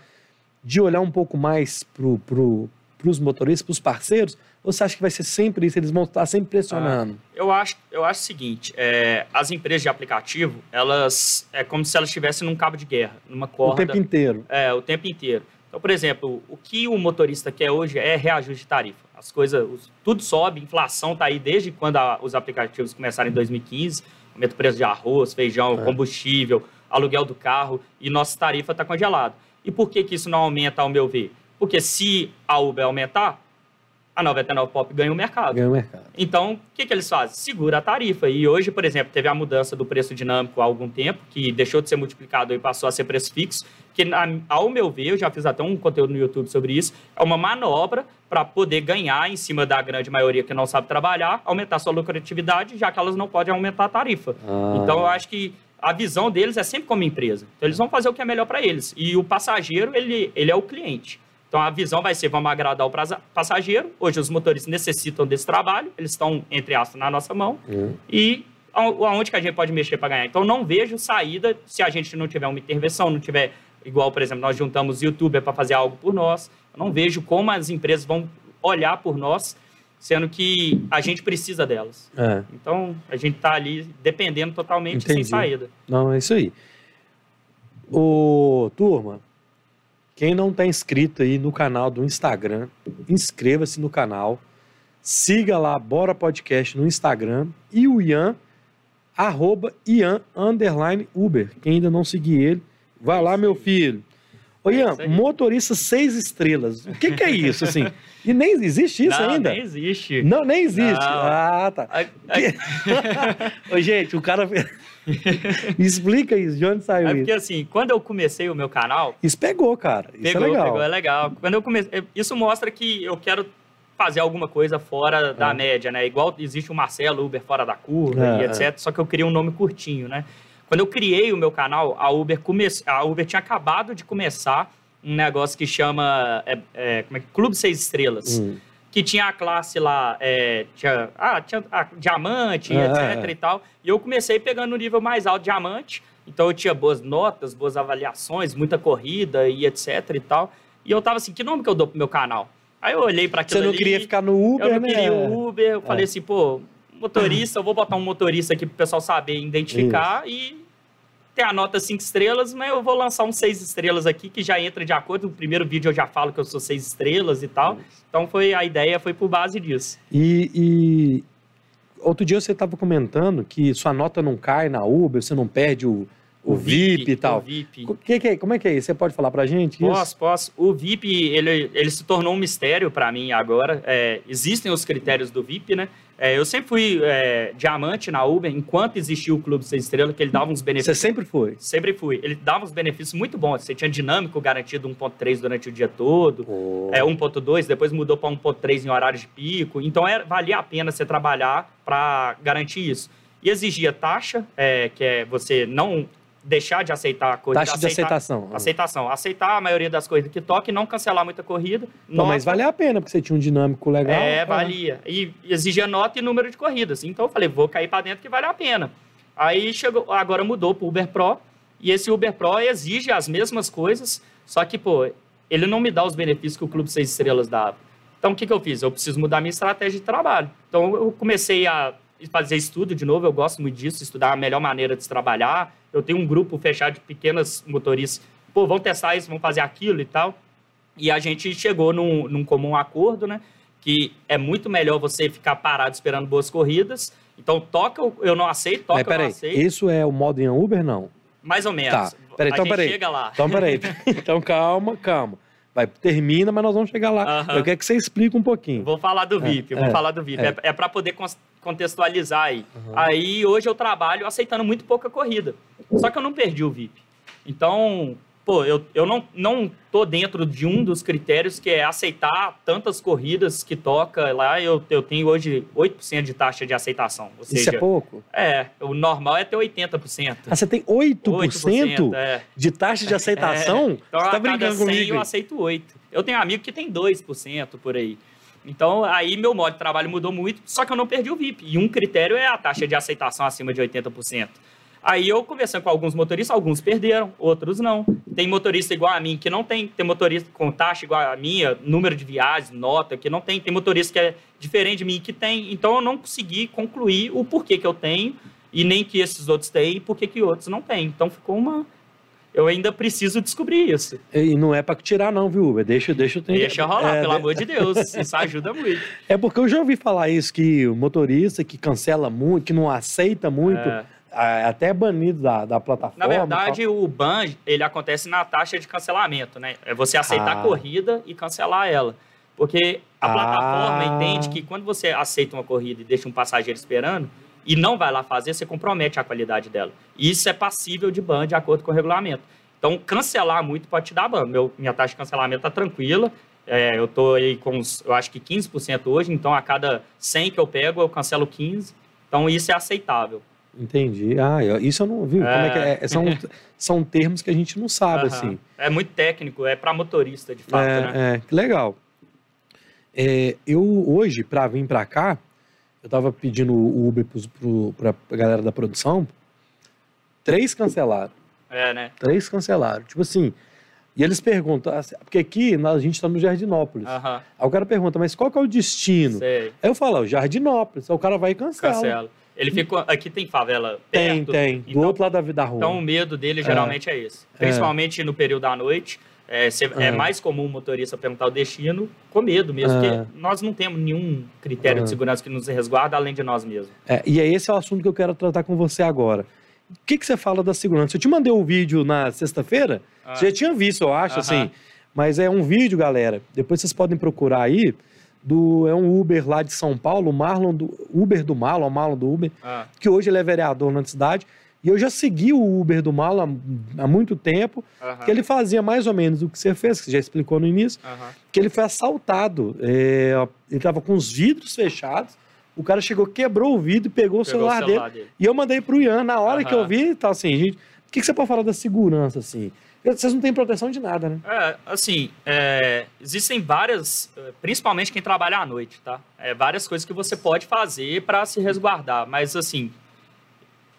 de olhar um pouco mais pro, pro, pros motoristas, pros parceiros, ou você acha que vai ser sempre isso, eles vão estar sempre pressionando? Eu acho, eu acho o seguinte, é, as empresas de aplicativo, elas é como se elas estivessem num cabo de guerra, numa o corda, tempo inteiro. é, o tempo inteiro. Então, por exemplo, o que o motorista quer hoje é reajuste de tarifa. As coisas, os- tudo sobe, inflação está aí desde quando a- os aplicativos começaram em 2015, aumenta o preço de arroz, feijão, É. combustível, aluguel do carro e nossa tarifa está congelada. E por que, que isso não aumenta, ao meu ver? Porque se a Uber aumentar, a 99 Pop ganha o mercado. Ganha o mercado. Então, o que, que eles fazem? Segura a tarifa. E hoje, por exemplo, teve a mudança do preço dinâmico há algum tempo, que deixou de ser multiplicado e passou a ser preço fixo, que, ao meu ver, eu já fiz até um conteúdo no YouTube sobre isso, é uma manobra para poder ganhar em cima da grande maioria que não sabe trabalhar, aumentar sua lucratividade, já que elas não podem aumentar a tarifa. Ah. Então, eu acho que a visão deles é sempre como empresa. Então, eles vão fazer o que é melhor para eles. E o passageiro, ele, ele é o cliente. Então, a visão vai ser, vamos agradar o passageiro. Hoje, os motoristas necessitam desse trabalho. Eles estão, entre aspas, na nossa mão. Hum. E aonde que a gente pode mexer para ganhar? Então, não vejo saída se a gente não tiver uma intervenção, não tiver... Igual, por exemplo, nós juntamos youtuber para fazer algo por nós. Eu não vejo como as empresas vão olhar por nós, sendo que a gente precisa delas. É. Então, a gente está ali dependendo totalmente Entendi. sem saída. Não, é isso aí. Ô, turma, quem não está inscrito aí no canal do Instagram, inscreva-se no canal, siga lá Bora Podcast no Instagram e o Ian, arroba Ian, underline Uber. Quem ainda não seguir ele, vai lá, meu filho. Ô, É Ian, isso motorista seis estrelas. O que, que é isso, assim? E nem existe isso não, ainda? nem existe. Não, nem existe. Não. Ah, tá. A- a- Ô, gente, o cara. Me explica isso, de onde saiu É isso? porque assim, quando eu comecei o meu canal, Isso pegou, cara. Isso pegou, é legal. pegou, é legal. Quando eu comecei, isso mostra que eu quero fazer alguma coisa fora da É. média, né? Igual existe o Marcelo Uber fora da curva É, e etc. Só que eu queria um nome curtinho, né? Quando eu criei o meu canal, a Uber come... a Uber tinha acabado de começar um negócio que chama é, é, como é que- Clube Seis Estrelas. Hum. que tinha a classe lá, é, tinha, ah, tinha a diamante, É, etc é. e tal. E eu comecei pegando no nível mais alto diamante, então eu tinha boas notas, boas avaliações, muita corrida e etc e tal. E eu tava assim, que nome que eu dou pro meu canal? Aí eu olhei para aquilo Você não ali, queria ficar no Uber, eu não né? queria o Uber, eu falei assim, pô, motorista, eu vou botar um motorista aqui pro pessoal saber identificar e ter a nota 5 estrelas, mas eu vou lançar um 6 estrelas aqui, que já entra de acordo. No primeiro vídeo eu já falo que eu sou 6 estrelas e tal. Então foi a ideia foi por base disso. E, e outro dia você estava comentando que sua nota não cai na Uber, você não perde o, o, VIP, e tal. O VIP. O que que é- como é que é isso? Você pode falar pra gente? isso? Posso, posso. O VIP, ele, ele se tornou um mistério para mim agora. É, existem os critérios do VIP, né? É, eu sempre fui é, diamante na Uber, enquanto existia o Clube Seis Estrelas, que ele dava uns Você benefícios. sempre foi. Sempre fui. Ele dava uns benefícios muito bons. Você tinha dinâmico garantido 1.3 durante o dia todo. É 1.2, depois mudou para 1.3 em horários de pico. Então era, valia a pena você trabalhar para garantir isso. E exigia taxa, é, que é você não deixar de aceitar a corrida. Taxa de aceitar, aceitação. Aceitação. Aceitar a maioria das corridas que toca e não cancelar muita corrida. Não, mas valia a pena, porque você tinha um dinâmico legal. É, valia. E exigia nota e número de corridas. Então eu falei, vou cair para dentro que vale a pena. Aí chegou, agora mudou para o Uber Pro. E esse Uber Pro exige as mesmas coisas, só que, pô, ele não me dá os benefícios que o Clube Seis Estrelas dava. Então, o que, que eu fiz? Eu preciso mudar minha estratégia de trabalho. Então, eu comecei a fazer estudo de novo, eu gosto muito disso, estudar a melhor maneira de trabalhar. Eu tenho um grupo fechado de pequenas motoristas, pô, vão testar isso, vão fazer aquilo e tal. E a gente chegou num, num comum acordo, né? Que é muito melhor você ficar parado esperando boas corridas. Então, toca, eu não aceito, toca, Mas, peraí, eu não aceito. Isso é o modo em Uber, não? Mais ou menos. Tá. Peraí, então, gente peraí. chega lá. Então, peraí. então, calma, calma. Vai, termina, mas nós vamos chegar lá. Aham. Eu quero que você explique um pouquinho. Vou falar do É, VIP, vou é, falar do VIP. é. É, é para poder contextualizar aí. Uhum. Aí hoje eu trabalho aceitando muito pouca corrida. Só que eu não perdi o VIP. Então, pô, eu, eu não, não tô dentro de um dos critérios que é aceitar tantas corridas que toca lá. Eu, eu tenho hoje 8% de taxa de aceitação. Ou Isso seja, é pouco? é, o normal é ter 80%. Ah, você tem 8%, é. de taxa de aceitação? É. Então, você tá brincando 100 comigo? eu aceito 8. Eu tenho amigo que tem 2% por aí. Então, aí meu modo de trabalho mudou muito, só que eu não perdi o VIP. E um critério é a taxa de aceitação acima de 80%. Aí eu conversando com alguns motoristas, alguns perderam, outros não. Tem motorista igual a mim que não tem, tem motorista com taxa igual a minha, número de viagens, nota que não tem, tem motorista que é diferente de mim que tem. Então eu não consegui concluir o porquê que eu tenho e nem que esses outros têm e por que outros não têm. Então ficou uma eu ainda preciso descobrir isso. E não é pra tirar, não, viu, Uber? Deixa, deixa eu ter. Deixa rolar, é, pelo de- amor de Deus. Isso ajuda muito. É porque eu já ouvi falar isso, que o motorista que cancela muito, que não aceita muito, É. até é banido da, da plataforma. Na verdade, o ban, ele acontece na taxa de cancelamento, né? É você aceitar Ah. a corrida e cancelar ela. Porque a Ah. plataforma entende que quando você aceita uma corrida e deixa um passageiro esperando e não vai lá fazer, você compromete a qualidade dela. E isso é passível de ban de acordo com o regulamento. Então, cancelar muito pode te dar ban. Meu, minha taxa de cancelamento tá tranquila. É, eu tô aí com, uns, eu acho que 15% hoje, então a cada 100 que eu pego, eu cancelo 15. Então, isso é aceitável. Entendi. Ah, eu- isso eu não vi. Como é que é? É, São, são termos que a gente não sabe, Aham. assim. É muito técnico, é para motorista, de fato, né? É, é, que legal. É, eu hoje, para vir para cá, eu tava pedindo o Uber pro, pra galera da produção. Três cancelaram. É, né? Três cancelaram. Tipo assim. E eles perguntam, assim, porque aqui a gente tá no Jardinópolis. Aham, Aí o cara pergunta, mas qual que é o destino? sei. Aí eu falo, "Ah, Jardinópolis. Aí o cara vai e cancela. Cancela. Ele ficou. Aqui tem favela Tem, perto. tem. Do Então, outro lado da, rua. então o medo dele geralmente é, esse. É. Principalmente no período da noite. É, cê- é É. mais comum o motorista perguntar o destino com medo mesmo, É. porque nós não temos nenhum critério É. de segurança que nos resguarda além de nós mesmos. É, e é esse é o assunto que eu quero tratar com você agora. O que, que você fala da segurança? Eu te mandei um vídeo na sexta-feira, Ah. você já tinha visto, eu acho, Aham. assim. Mas é um vídeo, galera. Depois vocês podem procurar aí. Do, é um Uber lá de São Paulo, o Marlon do Uber do Marlon, o Marlon do Uber, Ah, que hoje ele é vereador na cidade. E eu já segui o Uber do Marlon há, há muito tempo, que ele fazia mais ou menos o que você fez, que você já explicou no início que ele foi assaltado. É, ele tava com os vidros fechados. O cara chegou, quebrou o vidro e pegou o Pegou celular, o celular dele. E eu mandei pro Ian. Na hora que eu vi, tá assim, gente. O que, que você pode falar da segurança, assim? Vocês não têm proteção de nada, né? É, assim, é, existem várias, eh, principalmente quem trabalha à noite, tá? É, várias coisas que você pode fazer para se resguardar, mas assim,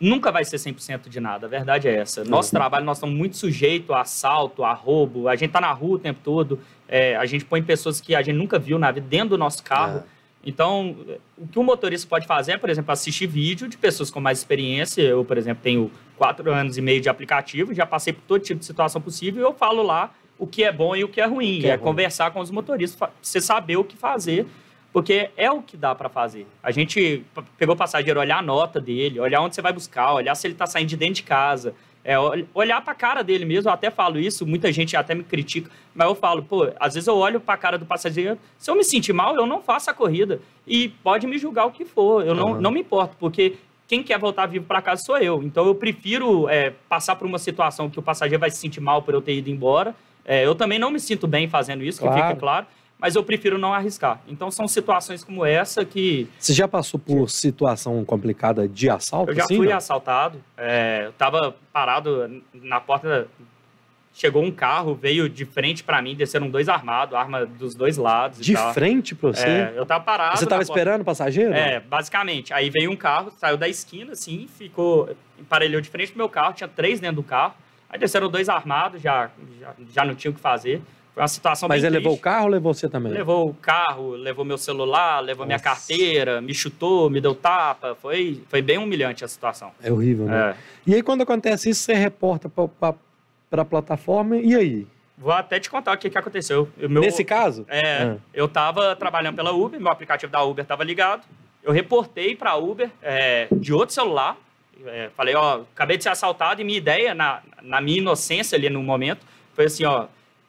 nunca vai ser 100% de nada, a verdade é essa. Nosso Uhum. trabalho, nós estamos muito sujeitos a assalto, a roubo, a gente tá na rua o tempo todo, é, a gente põe pessoas que a gente nunca viu na vida dentro do nosso carro. Então, o que o motorista pode fazer é, por exemplo, assistir vídeo de pessoas com mais experiência. Eu, por exemplo, tenho quatro anos e meio de aplicativo, já passei por todo tipo de situação possível e eu falo lá o que é bom e o que é ruim. que é é ruim. conversar com os motoristas, você saber o que fazer, porque é o que dá para fazer. A gente pegou o passageiro, olhar a nota dele, olhar onde você vai buscar, olhar se ele está saindo de dentro de casa. É, ol- olhar para a cara dele mesmo, eu até falo isso, muita gente até me critica, mas eu falo, pô, às vezes eu olho para a cara do passageiro, se eu me sentir mal, eu não faço a corrida. E pode me julgar o que for, eu não, não me importo, porque quem quer voltar vivo para casa sou eu. Então eu prefiro é, passar por uma situação que o passageiro vai se sentir mal por eu ter ido embora. É, eu também não me sinto bem fazendo isso, que Claro. fica claro. Mas eu prefiro não arriscar. Então são situações como essa que. Você já passou por situação complicada de assalto? Eu já assim, fui não? assaltado. É, eu estava parado na porta. Chegou um carro, veio de frente para mim, desceram dois armados, arma dos dois lados. De frente para você? É, eu tava parado. Você tava esperando o passageiro? É, basicamente. Aí veio um carro, saiu da esquina, assim, ficou. emparelhou de frente pro meu carro, tinha três dentro do carro. Aí desceram dois armados, já, já, já não tinha o que fazer. Foi uma situação Mas ele levou o triste. carro ou levou você também? Levou o carro, levou meu celular, levou minha Nossa. carteira, me chutou, me deu tapa. Foi, foi bem humilhante a situação. É horrível, né? É. E aí, quando acontece isso, você reporta para a plataforma, e aí? Vou até te contar o que, que aconteceu. Meu- Nesse caso? É, Ah. eu tava trabalhando pela Uber, meu aplicativo da Uber tava ligado. Eu reportei pra Uber é, de outro celular. É, falei, ó, acabei de ser assaltado e minha ideia, na, na minha inocência ali no momento, foi assim, ó,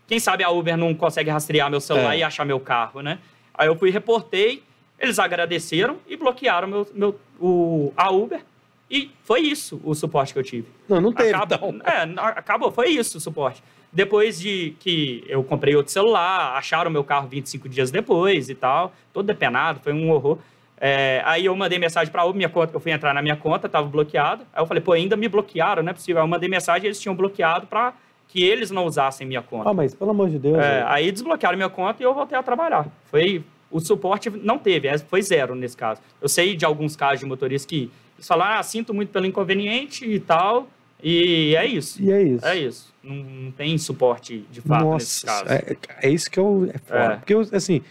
quem sabe a Uber não consegue rastrear meu celular É. e achar meu carro, né? Aí eu fui reportei, eles agradeceram e bloquearam meu, meu, o, a Uber. E foi isso o suporte que eu tive. Não, não teve, Acabou, então. é, acabou, foi isso o suporte. Depois de que eu comprei outro celular, acharam meu carro 25 dias depois e tal, todo depenado, foi um horror. É, aí eu mandei mensagem para Uber, minha conta, eu fui entrar na minha conta, estava bloqueado. Aí eu falei, pô, ainda me bloquearam, não é possível. Aí eu mandei mensagem, eles tinham bloqueado para que eles não usassem minha conta. Ah, mas pelo amor de Deus. É, aí desbloquearam minha conta e eu voltei a trabalhar. Foi o suporte não teve, é, foi zero nesse caso. Eu sei de alguns casos de motoristas que eles falaram, ah, sinto muito pelo inconveniente e tal, e é isso. E é isso. É isso. Não, não tem suporte de fato Nossa, casos. é, é isso que eu. É foda. É. Porque, eu, assim,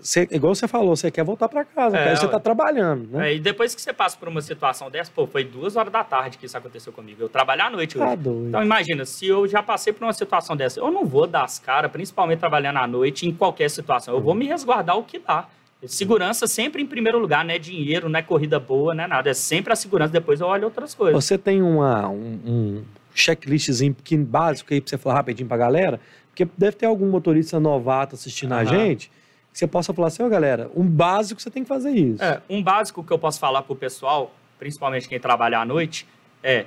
você, igual você falou, você quer voltar para casa, É, cara, você tá trabalhando, né? É, e depois que você passa por uma situação dessa, pô, foi duas horas da tarde que isso aconteceu comigo. Eu trabalhar à noite hoje. Tá doido. Então imagina, se eu já passei por uma situação dessa, eu não vou dar as caras, principalmente trabalhando à noite, em qualquer situação. Eu vou me resguardar o que dá. Segurança sempre em primeiro lugar, não é dinheiro, não é corrida boa, não é nada. É sempre a segurança, depois eu olho outras coisas. Você tem uma, um, um checklistzinho pequeno, básico aí pra você falar rapidinho pra galera? Porque deve ter algum motorista novato assistindo a Aham. gente que você possa falar assim, ó, galera, um básico você tem que fazer isso. É, um básico que eu posso falar pro pessoal, principalmente quem trabalha à noite, é: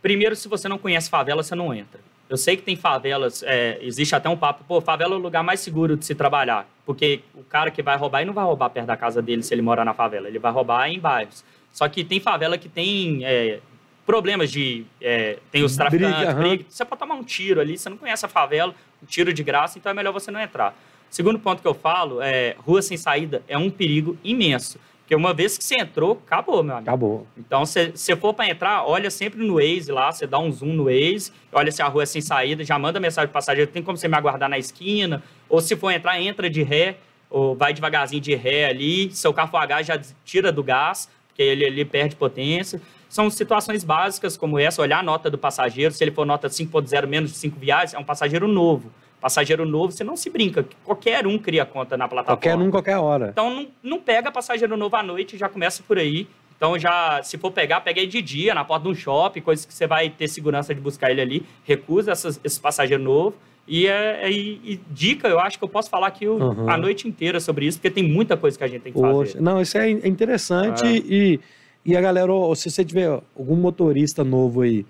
primeiro, se você não conhece favela, você não entra. Eu sei que tem favelas, é, existe até um papo, pô, favela é o lugar mais seguro de se trabalhar, porque o cara que vai roubar, ele não vai roubar perto da casa dele se ele mora na favela, ele vai roubar em bairros. Só que tem favela que tem é, problemas de. é, tem os Briga, traficantes, aham. briga, você pode tomar um tiro ali, você não conhece a favela, um tiro de graça, então é melhor você não entrar. Segundo ponto que eu falo é rua sem saída é um perigo imenso. Porque uma vez que você entrou, acabou, meu amigo. Acabou. Então, se você for para entrar, olha sempre no Waze lá, você dá um zoom no Waze, olha se a rua é sem saída, já manda mensagem pro passageiro, tem como você me aguardar na esquina, ou se for entrar, entra de ré, ou vai devagarzinho de ré ali, seu carro for a gás, já tira do gás, porque ele, ele perde potência. São situações básicas como essa, olhar a nota do passageiro, se ele for nota 5.0 menos de 5 viagens, é um passageiro novo. Passageiro novo, você não se brinca, qualquer um cria conta na plataforma. Qualquer um, qualquer hora. Então não, não pega passageiro novo à noite, já começa por aí. Então já, se for pegar, pega aí de dia, na porta de um shopping, coisas que você vai ter segurança de buscar ele ali. Recusa essas, esse passageiro novo. E, é, é- e- e dica, eu acho que eu posso falar aqui o- Uhum. a noite inteira sobre isso, porque tem muita coisa que a gente tem que Poxa, fazer. não, isso é interessante É. e, e a galera, ó, se você tiver algum motorista novo aí,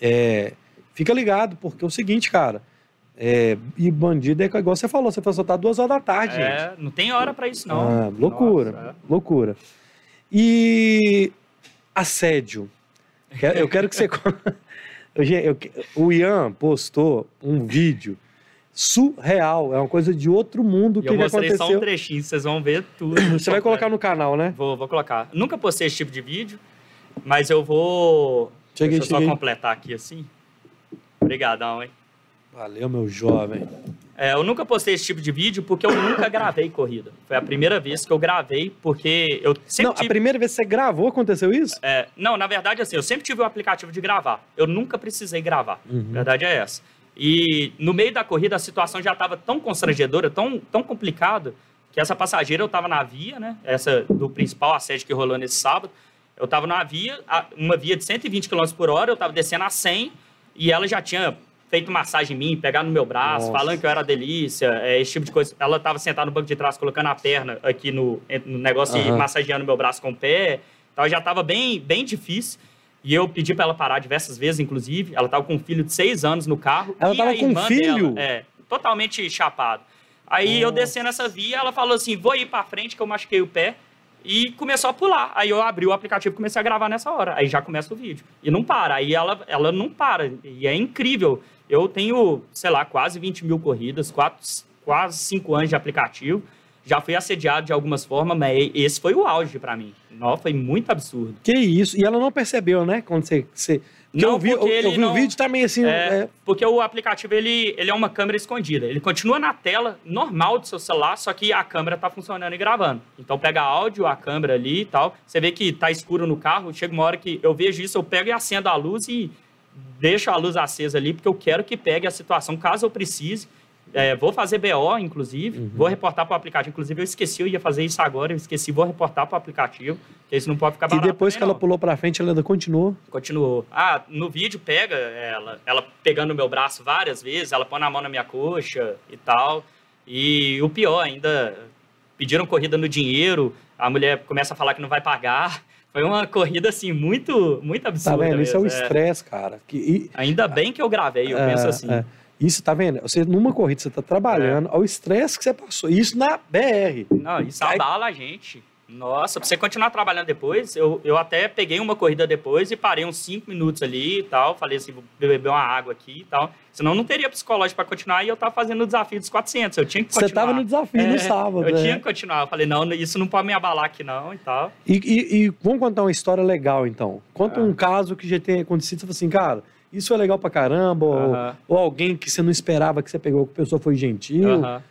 é, fica ligado, porque é o seguinte, cara, é, e bandido é igual você falou, você foi soltar duas horas da tarde, gente. É, não tem hora pra isso, não. Ah, loucura, Nossa, é. loucura. E assédio. Eu quero que você. gente, o Ian postou um vídeo surreal, é uma coisa de outro mundo E que, eu mostrei só um aconteceu. trechinho, vocês vão ver tudo. Você vai colocar no canal, né? Vou, vou colocar. Nunca postei esse tipo de vídeo, mas eu vou. Cheguei, Deixa eu cheguei. só completar aqui assim. Obrigadão, hein? Valeu, meu jovem. É, eu nunca postei esse tipo de vídeo porque eu nunca gravei corrida. Foi a primeira vez que eu gravei, porque eu sempre Não, a tive... primeira vez que você gravou aconteceu isso? é, não, na verdade, assim, eu sempre tive o aplicativo de gravar. Eu nunca precisei gravar. Uhum. A verdade é essa. E no meio da corrida a situação já estava tão constrangedora, tão, tão complicada, que essa passageira eu estava na via, né? Essa do principal assédio que rolou nesse sábado. Eu estava na via, a- uma via de 120 km por hora, eu estava descendo a 100 e ela já tinha feito massagem em mim, pegado no meu braço, Nossa. falando que eu era delícia, é, esse tipo de coisa. Ela estava sentada no banco de trás, colocando a perna aqui no, no negócio e Aham. massageando meu braço com o pé. Então já estava bem, bem difícil. E eu pedi para ela parar diversas vezes, inclusive. Ela estava com um filho de seis anos no carro. Ela e tava a com um filho? Dela, é, totalmente chapado. Aí Nossa. eu descendo essa via, ela falou assim: vou ir pra frente, que eu machuquei o pé. E começou a pular. Aí eu abri o aplicativo e comecei a gravar nessa hora. Aí já começa o vídeo. E não para. Aí ela, ela não para. E é incrível. Eu tenho, sei lá, quase 20 mil corridas, quatro, quase 5 anos de aplicativo. Já fui assediado de algumas formas, mas esse foi o auge para mim. Não, foi muito absurdo. Que isso. E ela não percebeu, né? Quando você, você não, eu vi, porque eu, eu vi não, o vídeo tá meio assim. É, é... Porque o aplicativo ele, ele é uma câmera escondida. Ele continua na tela normal do seu celular, só que a câmera tá funcionando e gravando. Então pega áudio, a câmera ali e tal. Você vê que tá escuro no carro. Chega uma hora que eu vejo isso, eu pego e acendo a luz e deixo a luz acesa ali, porque eu quero que pegue a situação caso eu precise. É, vou fazer BO, inclusive, uhum. vou reportar para o aplicativo. Inclusive, eu esqueci, eu ia fazer isso agora, eu esqueci, vou reportar para o aplicativo, que isso não pode ficar barato. E depois que ela não. pulou para frente, ela ainda continuou? Continuou. Ah, no vídeo pega ela, ela pegando o meu braço várias vezes, ela põe a mão na minha coxa e tal. E o pior, ainda pediram corrida no dinheiro, a mulher começa a falar que não vai pagar. Foi uma corrida, assim, muito, muito absurda. Tá vendo? Mesmo. Isso é o estresse, cara. Que, e... Ainda bem que eu gravei, eu é, penso assim. É. Isso, tá vendo? Você, numa corrida, você tá trabalhando, é. ao estresse que você passou. Isso na BR. Não, isso abala a gente. Nossa, pra você continuar trabalhando depois, eu, eu até peguei uma corrida depois e parei uns 5 minutos ali e tal. Falei assim, vou beber uma água aqui e tal. Senão não teria psicológico para continuar e eu tava fazendo o desafio dos 400. Eu tinha que continuar. Você tava no desafio é, no sábado. Eu é. tinha que continuar. Eu falei, não, isso não pode me abalar aqui não e tal. E, e, e vamos contar uma história legal então. Conta é. um caso que já tem acontecido. Você falou assim, cara, isso é legal pra caramba, uh -huh. ou, ou, alguém que você não esperava que você pegou, que a pessoa foi gentil. Uh -huh.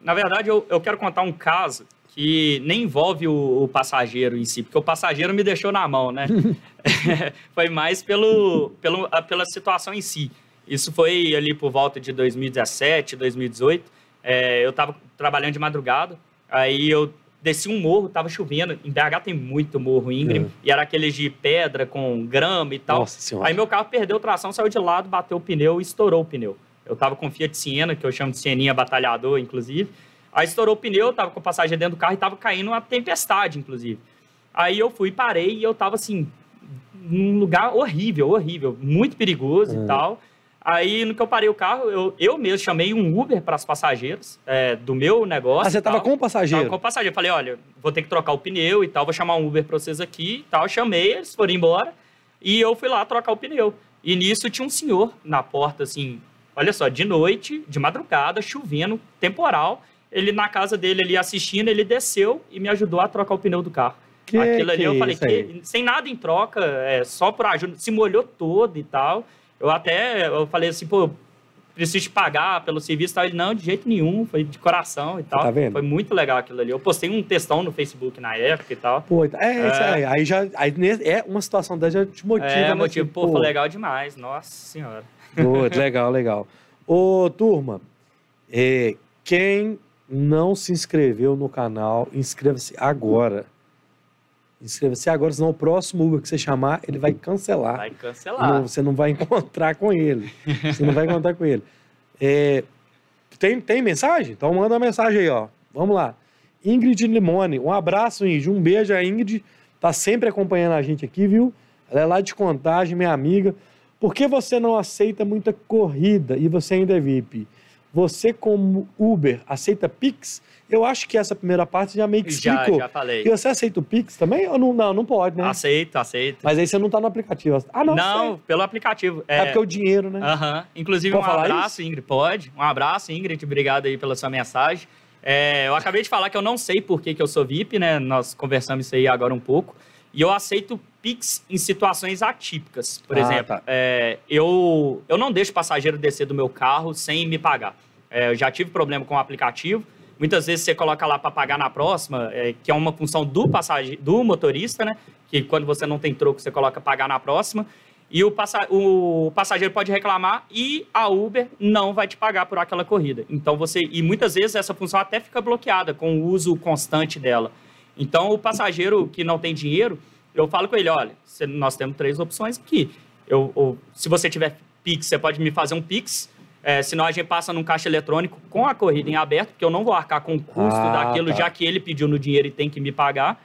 Na verdade, eu, eu quero contar um caso que nem envolve o, o, passageiro em si, porque o passageiro me deixou na mão, né? foi mais pelo, pelo, pela situação em si. Isso foi ali por volta de 2017, 2018. É, eu estava trabalhando de madrugada, aí eu desci um morro, tava chovendo. Em BH tem muito morro íngreme. É. E era aqueles de pedra com grama e tal. Nossa senhora. Aí meu carro perdeu tração, saiu de lado, bateu o pneu e estourou o pneu. Eu tava com Fiat Siena, que eu chamo de Sieninha batalhador, inclusive. Aí estourou o pneu, tava com o passageiro dentro do carro e tava caindo uma tempestade, inclusive. Aí eu fui, parei e eu tava assim, num lugar horrível, horrível, muito perigoso é. e tal. Aí, no que eu parei o carro, eu, eu mesmo chamei um Uber para os passageiros é, do meu negócio. Ah, você estava com o passageiro? Tava com o passageiro. Falei, olha, vou ter que trocar o pneu e tal, vou chamar um Uber para vocês aqui e tal. Chamei, eles foram embora e eu fui lá trocar o pneu. E nisso tinha um senhor na porta, assim, olha só, de noite, de madrugada, chovendo, temporal. Ele na casa dele ali assistindo, ele desceu e me ajudou a trocar o pneu do carro. Que, Aquilo ali que eu falei, que, sem nada em troca, é, só por ajuda, se molhou todo e tal. Eu até eu falei assim, pô, preciso te pagar pelo serviço e tal. Ele, não, de jeito nenhum, foi de coração e tal. Tá vendo? Foi muito legal aquilo ali. Eu postei um textão no Facebook na época e tal. Pô, é, é, é aí já aí é uma situação dessa já te motiva. É, né? motivo, pô, pô, foi legal demais, nossa senhora. Pô, legal, legal. Ô, turma, é, quem não se inscreveu no canal, inscreva-se agora. Inscreva-se agora, senão o próximo Uber que você chamar, ele vai cancelar. Vai cancelar. Não, você não vai encontrar com ele. Você não vai encontrar com ele. É, tem, tem mensagem? Então manda uma mensagem aí, ó. Vamos lá. Ingrid Limone, um abraço, Ingrid. Um beijo. A Ingrid tá sempre acompanhando a gente aqui, viu? Ela é lá de contagem, minha amiga. Por que você não aceita muita corrida e você ainda é VIP? Você, como Uber, aceita Pix? Eu acho que essa primeira parte já meio que explicou. Já, já falei. E você aceita o Pix também? Ou não? Não, não pode, né? Aceito, aceito. Mas aí você não tá no aplicativo. Ah, não. Não, sei. pelo aplicativo. É... é porque é o dinheiro, né? Aham. Inclusive, Pode um abraço, isso? Ingrid. Pode. Um abraço, Ingrid. Obrigado aí pela sua mensagem. É, eu acabei de falar que eu não sei por que, que eu sou VIP, né? Nós conversamos isso aí agora um pouco. E eu aceito Pix em situações atípicas. Por ah, exemplo, tá. é, eu, eu não deixo o passageiro descer do meu carro sem me pagar. É, eu já tive problema com o aplicativo. Muitas vezes você coloca lá para pagar na próxima, é, que é uma função do passageiro, do motorista, né? Que quando você não tem troco, você coloca pagar na próxima. E o, passa o passageiro pode reclamar e a Uber não vai te pagar por aquela corrida. Então você. E muitas vezes essa função até fica bloqueada com o uso constante dela. Então o passageiro que não tem dinheiro, eu falo com ele: olha, nós temos três opções aqui. Eu, eu, se você tiver Pix, você pode me fazer um Pix é, senão a gente passa num caixa eletrônico com a corrida em aberto, porque eu não vou arcar com o custo ah, daquilo, tá. já que ele pediu no dinheiro e tem que me pagar.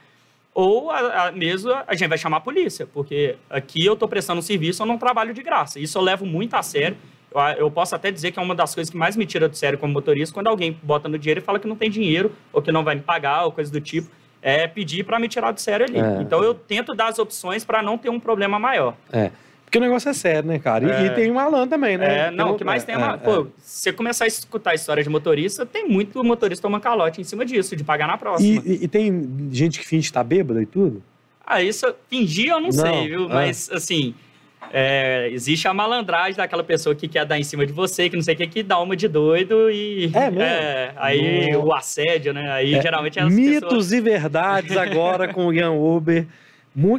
Ou a, a, mesmo a gente vai chamar a polícia, porque aqui eu estou prestando um serviço, eu não trabalho de graça. Isso eu levo muito a sério. eu, eu posso até dizer que é uma das coisas que mais me tira do sério como motorista quando alguém bota no dinheiro e fala que não tem dinheiro, ou que não vai me pagar, ou coisa do tipo. É pedir para me tirar do sério ali. É. Então eu tento dar as opções para não ter um problema maior. É. Porque o negócio é sério, né, cara? E, É. e tem um Alan também, né? É, não, o que mais tem é, uma. é, Pô, se você começar a escutar a história de motorista, tem muito motorista tomando calote em cima disso, de pagar na próxima. E, e- e tem gente que finge estar bêbada e tudo? Ah, isso fingir eu não, Não, sei, viu? ah. Mas, assim, é, existe a malandragem daquela pessoa que quer dar em cima de você, que não sei o que, que dá uma de doido e. É mesmo? aí Nossa. o assédio, né? Aí geralmente é as Mitos pessoas. e verdades agora com o Ian Uber.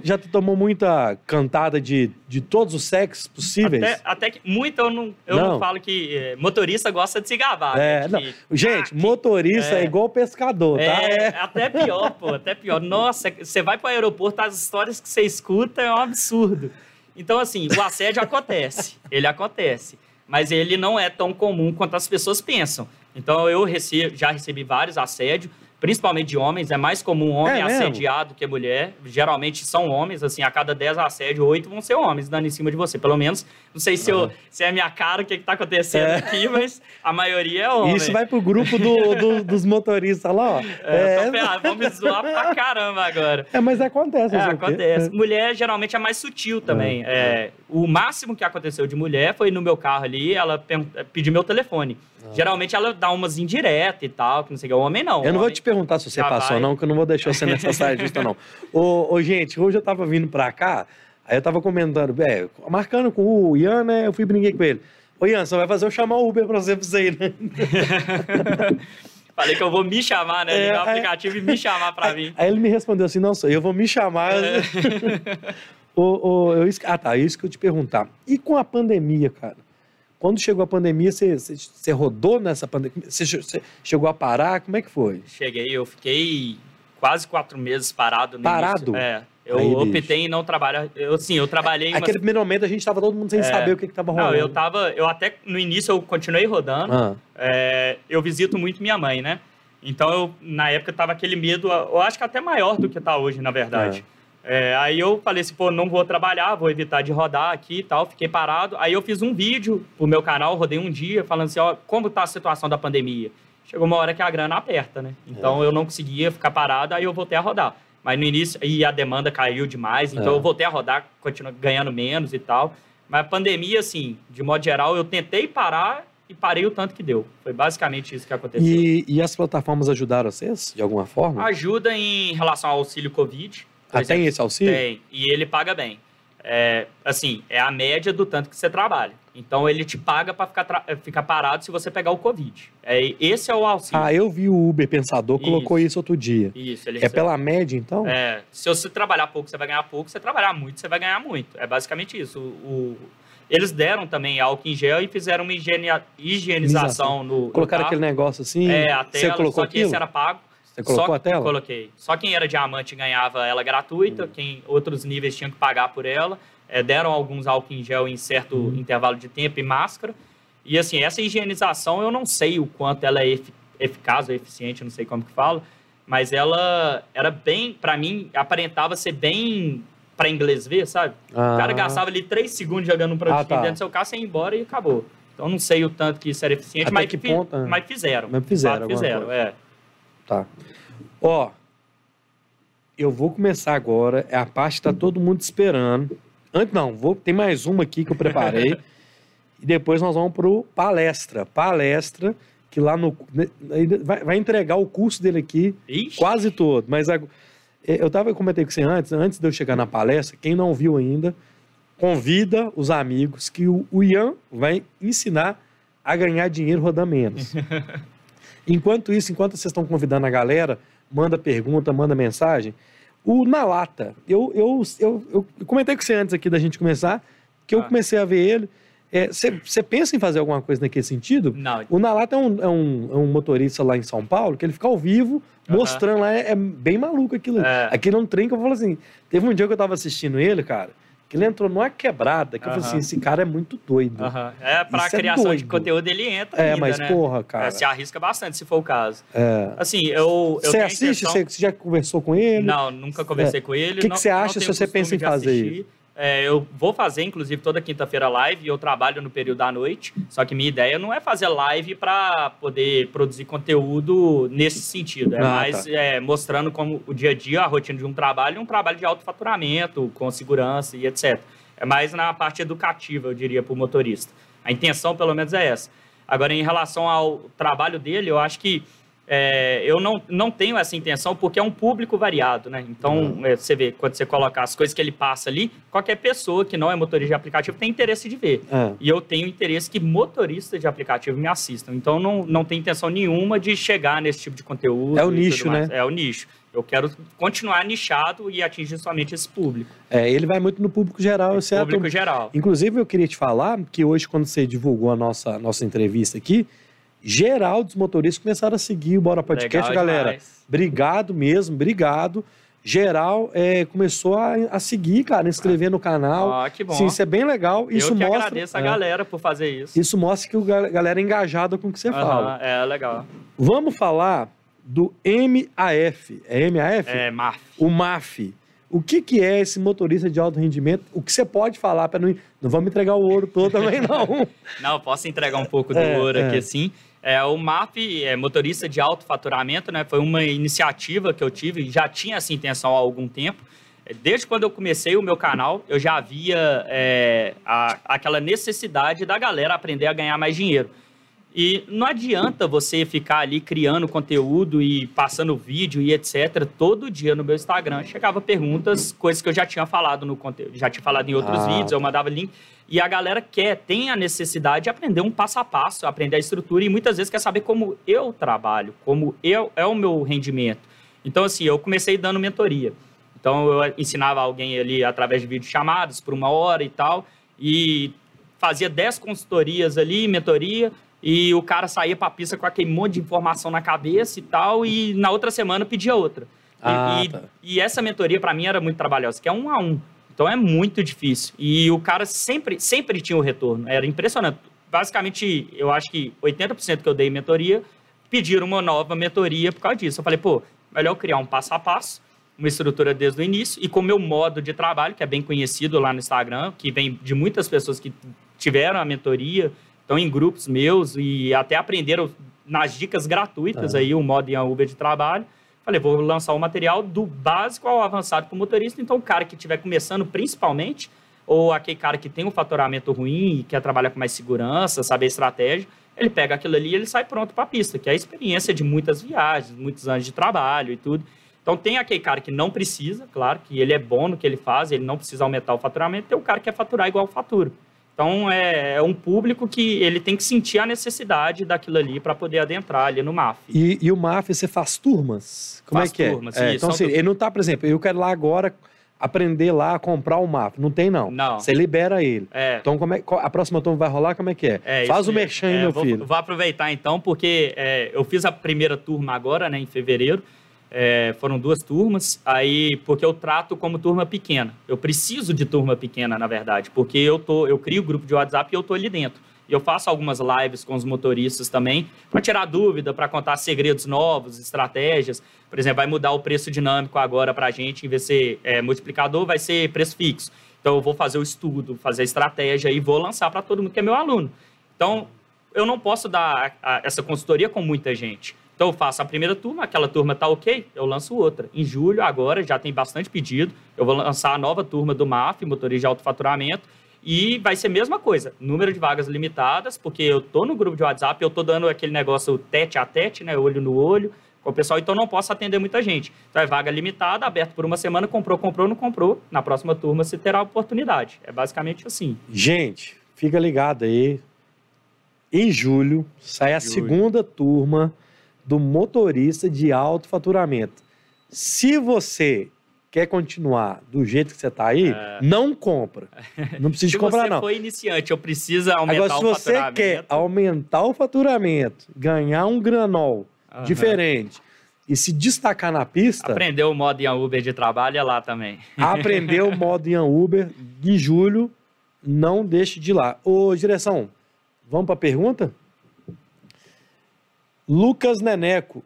Já tomou muita cantada de, de todos os sexos possíveis? Até, até que muito eu não, eu não. Não. falo que é, motorista gosta de se gabar. É, né? não. Que- Gente, Ah, que- motorista é. é. igual pescador, tá? É, até pior, pô, até pior. Nossa, você vai para o aeroporto, as histórias que você escuta é um absurdo. Então, assim, o assédio acontece, ele acontece, mas ele não é tão comum quanto as pessoas pensam. Então, eu rece- já recebi vários assédios, principalmente de homens, é mais comum homem É assediado que mulher. Geralmente são homens, assim, a cada 10 assédios, 8 vão ser homens dando em cima de você. Pelo menos, não sei se, eu, se é a minha cara, o que, que tá acontecendo É. aqui, mas a maioria é homem. Isso vai pro grupo do- do- dos motoristas lá, ó. É, É, tô ferrado, vão me zoar pra caramba agora. é, mas acontece. É, acontece. Mulher geralmente é mais sutil também. É, o máximo que aconteceu de mulher foi no meu carro ali, ela pe- pediu meu telefone. Geralmente ela dá umas indiretas e tal, que não sei o que. O homem não. Eu não vou te perguntar se você passou, vai. não, que eu não vou deixar você nessa saia justa, não. Ô, ô, gente, hoje eu tava vindo pra cá, aí eu tava comentando, é, marcando com o Ian, né? Eu fui brinquei com ele. Ô, Ian, você vai fazer eu chamar o Uber pra você pra você ir, né? Falei que eu vou me chamar, né? É, Ligar o é. aplicativo e me chamar pra vir. Aí ele me respondeu assim: não, sou eu, vou me chamar. É. Ô, ô, eu, ah, tá, isso que eu te perguntar. E com a pandemia, cara? Quando chegou a pandemia, você, você, você rodou nessa pandemia? Você, você chegou a parar? Como é que foi? Cheguei, eu fiquei quase quatro meses parado no Parado? início. É. Eu Aí, bicho. optei em não trabalhar. Eu, sim, eu trabalhei Aquele primeiro momento a gente tava todo mundo sem É. saber o que, que tava rolando. Não, eu tava. Eu até no início eu continuei rodando. Ah, É, eu visito muito minha mãe, né? Então, eu, na época, tava aquele medo, eu acho que até maior do que tá hoje, na verdade. É, aí eu falei assim, pô, não vou trabalhar, vou evitar de rodar aqui e tal, fiquei parado. Aí eu fiz um vídeo pro meu canal, rodei um dia, falando assim, ó, como tá a situação da pandemia. Chegou uma hora que a grana aperta, né? Então, É. eu não conseguia ficar parado, aí eu voltei a rodar. Mas no início, e a demanda caiu demais, então É. eu voltei a rodar, continuo ganhando menos e tal. Mas a pandemia, assim, de modo geral, eu tentei parar e parei o tanto que deu. Foi basicamente isso que aconteceu. e, e as plataformas ajudaram vocês, de alguma forma? Ajuda em relação ao auxílio Covid. ah, exemplo. tem esse auxílio? Tem, e ele paga bem. É, assim, é a média do tanto que você trabalha. Então, ele te paga para ficar, tra- ficar parado se você pegar o Covid. É, esse é o auxílio. Ah, eu vi o Uber Pensador, colocou isso outro dia. Isso, ele É recebe. pela média, então? É, se você trabalhar pouco, você vai ganhar pouco. Se você trabalhar muito, você vai ganhar muito. É basicamente isso. O, o- eles deram também álcool em gel e fizeram uma higienização no, Colocaram aquele negócio assim? É, a Você tela, colocou só que aquilo? esse era pago. Você colocou Só- a tela? Coloquei. Só quem era diamante ganhava ela gratuita, quem outros níveis tinham que pagar por ela. É, deram alguns álcool em gel em certo Uhum. intervalo de tempo e máscara. E assim, essa higienização eu não sei o quanto ela é efi- eficaz ou eficiente, não sei como que fala, mas ela era bem, pra mim, aparentava ser bem pra inglês ver, sabe? O cara Ah. gastava ali três segundos jogando um produtinho Ah, tá. dentro do seu carro, você ia embora e acabou. Então não sei o tanto que isso era eficiente, Até mas, que ponto, é. mas fizeram. Mas fizeram fizeram, é. Tá. Ó, eu vou começar agora. É a parte que tá todo mundo esperando. Antes, não, vou, tem mais uma aqui que eu preparei. e depois nós vamos pro palestra. Palestra, que lá no. Vai, vai entregar o curso dele aqui, Ixi, quase todo. Mas ag- eh, eu tava eu comentei com você antes, antes de eu chegar na palestra, quem não viu ainda, convida os amigos que o, o Ian vai ensinar a ganhar dinheiro rodando menos. Enquanto isso, enquanto vocês estão convidando a galera, manda pergunta, manda mensagem. O Na Lata, eu, eu, eu, eu comentei com você antes aqui da gente começar, que eu Ah. comecei a ver ele. Você pensa em fazer alguma coisa naquele sentido? Não, O Nalata é um, é, um, é um motorista lá em São Paulo que ele fica ao vivo mostrando lá. É, é bem maluco aquilo. É. Aquilo é um trem que eu falo assim. Teve um dia que eu tava assistindo ele, cara, ele entrou numa quebrada. Que eu falei assim: esse cara é muito doido. aham. é pra Isso é criação de doido. conteúdo ele entra É, ainda, mas né? porra, cara. É, se arrisca bastante, se for o caso. é. Assim, eu, eu Você assiste? intenção- Você já conversou com ele? Não, nunca conversei com ele. que que você acha se você pensa em de fazer assistir. É, eu vou fazer, inclusive, toda quinta-feira live e eu trabalho no período da noite. Só que minha ideia não é fazer live para poder produzir conteúdo nesse sentido. É ah, mais tá. é, mostrando como o dia a dia, a rotina de um trabalho, um trabalho de alto faturamento, com segurança e etc. É mais na parte educativa, eu diria, para o motorista. A intenção, pelo menos, é essa. Agora, em relação ao trabalho dele, eu acho que é, eu não, não tenho essa intenção porque é um público variado, né? Então, uhum. é, você vê, quando você coloca as coisas que ele passa ali, qualquer pessoa que não é motorista de aplicativo tem interesse de ver. É. E eu tenho interesse que motoristas de aplicativo me assistam. Então, não, não tem intenção nenhuma de chegar nesse tipo de conteúdo. É o nicho, né? É o nicho. Eu quero continuar nichado e atingir somente esse público. É, ele vai muito no público geral, certo? Público geral. Inclusive, eu queria te falar que hoje, quando você divulgou a nossa, nossa entrevista aqui, geral dos motoristas começaram a seguir o Bora Podcast, Legal galera. Demais. Obrigado mesmo, obrigado. Geral é, começou a, a, seguir, cara, inscrever no canal. Ah, que bom. Sim, isso é bem legal. Isso Eu que mostra, agradeço a é, galera por fazer isso. Isso mostra que a galera é engajada com o que você uhum, fala. É, legal. Vamos falar do MAF. É MAF? É, MAF. O MAF. O que, que é esse motorista de alto rendimento? O que você pode falar para não... Não vamos entregar o ouro todo também, não. não, posso entregar um pouco do é, ouro aqui, é. assim. É, o MAF, é, motorista de alto faturamento, né, foi uma iniciativa que eu tive, já tinha essa intenção há algum tempo. Desde quando eu comecei o meu canal, eu já via é, a, aquela necessidade da galera aprender a ganhar mais dinheiro. E não adianta você ficar ali criando conteúdo e passando vídeo e etc. Todo dia no meu Instagram chegava perguntas, coisas que eu já tinha falado no conteúdo, já tinha falado em outros ah. vídeos, eu mandava link. E a galera quer, tem a necessidade de aprender um passo a passo, aprender a estrutura e muitas vezes quer saber como eu trabalho, como eu, é o meu rendimento. Então, assim, eu comecei dando mentoria. Então, eu ensinava alguém ali através de vídeos chamados por uma hora e tal, e fazia 10 consultorias ali, mentoria, e o cara saía para a pista com aquele monte de informação na cabeça e tal, e na outra semana pedia outra. Ah, e, tá. e, essa mentoria, para mim, era muito trabalhosa, que é um a um. Então é muito difícil. E o cara sempre, sempre tinha o retorno. Era impressionante. Basicamente, eu acho que 80% que eu dei mentoria pediram uma nova mentoria por causa disso. Eu falei, pô, melhor criar um passo a passo, uma estrutura desde o início e com o meu modo de trabalho, que é bem conhecido lá no Instagram, que vem de muitas pessoas que tiveram a mentoria, estão em grupos meus e até aprenderam nas dicas gratuitas aí o modo em Uber de trabalho. Falei, vou lançar o material do básico ao avançado para o motorista. Então, o cara que estiver começando, principalmente, ou aquele cara que tem um faturamento ruim e quer trabalhar com mais segurança, saber estratégia, ele pega aquilo ali e ele sai pronto para a pista, que é a experiência de muitas viagens, muitos anos de trabalho e tudo. Então, tem aquele cara que não precisa, claro, que ele é bom no que ele faz, ele não precisa aumentar o faturamento, tem o cara que quer faturar igual fatura. Então, é, é, um público que ele tem que sentir a necessidade daquilo ali para poder adentrar ali no MAF. E, e, o MAF, você faz turmas? Como faz é que turmas, é? é então, assim, ele não está, por exemplo, eu quero lá agora aprender lá a comprar o MAF. Não tem, não. Não. Você libera ele. É. Então, como é, a próxima turma vai rolar? Como é que é? é Faz o merchan aí, é, meu vou, filho. Vou aproveitar, então, porque é, eu fiz a primeira turma agora, né, em fevereiro. É, foram duas turmas, aí porque eu trato como turma pequena. Eu preciso de turma pequena, na verdade, porque eu tô, eu crio grupo de WhatsApp e eu tô ali dentro. E eu faço algumas lives com os motoristas também, para tirar dúvida, para contar segredos novos, estratégias. Por exemplo, vai mudar o preço dinâmico agora para a gente, em vez de ser é, multiplicador, vai ser preço fixo. Então, eu vou fazer o estudo, fazer a estratégia e vou lançar para todo mundo que é meu aluno. Então, eu não posso dar a, a, essa consultoria com muita gente. Então eu faço a primeira turma, aquela turma tá ok, eu lanço outra. Em julho, agora, já tem bastante pedido. Eu vou lançar a nova turma do MAF, motorista de alto faturamento. E vai ser a mesma coisa, número de vagas limitadas, porque eu tô no grupo de WhatsApp, eu tô dando aquele negócio tete a tete, né, olho no olho, com o pessoal, então não posso atender muita gente. Então é vaga limitada, aberto por uma semana, comprou, comprou, não comprou. Na próxima turma você terá oportunidade. É basicamente assim. Gente, fica ligado aí. Em julho sai a julho. segunda turma do motorista de alto faturamento. Se você quer continuar do jeito que você está aí, é... não compra. Não precisa de comprar, não. Se você for iniciante, eu preciso aumentar Agora, o faturamento. Agora, se você quer aumentar o faturamento, ganhar um granol uhum. diferente e se destacar na pista... Aprender o modo em Uber de trabalho é lá também. Aprender o modo em Uber em julho, não deixe de ir lá. Ô, direção, vamos para a pergunta? Lucas Neneco.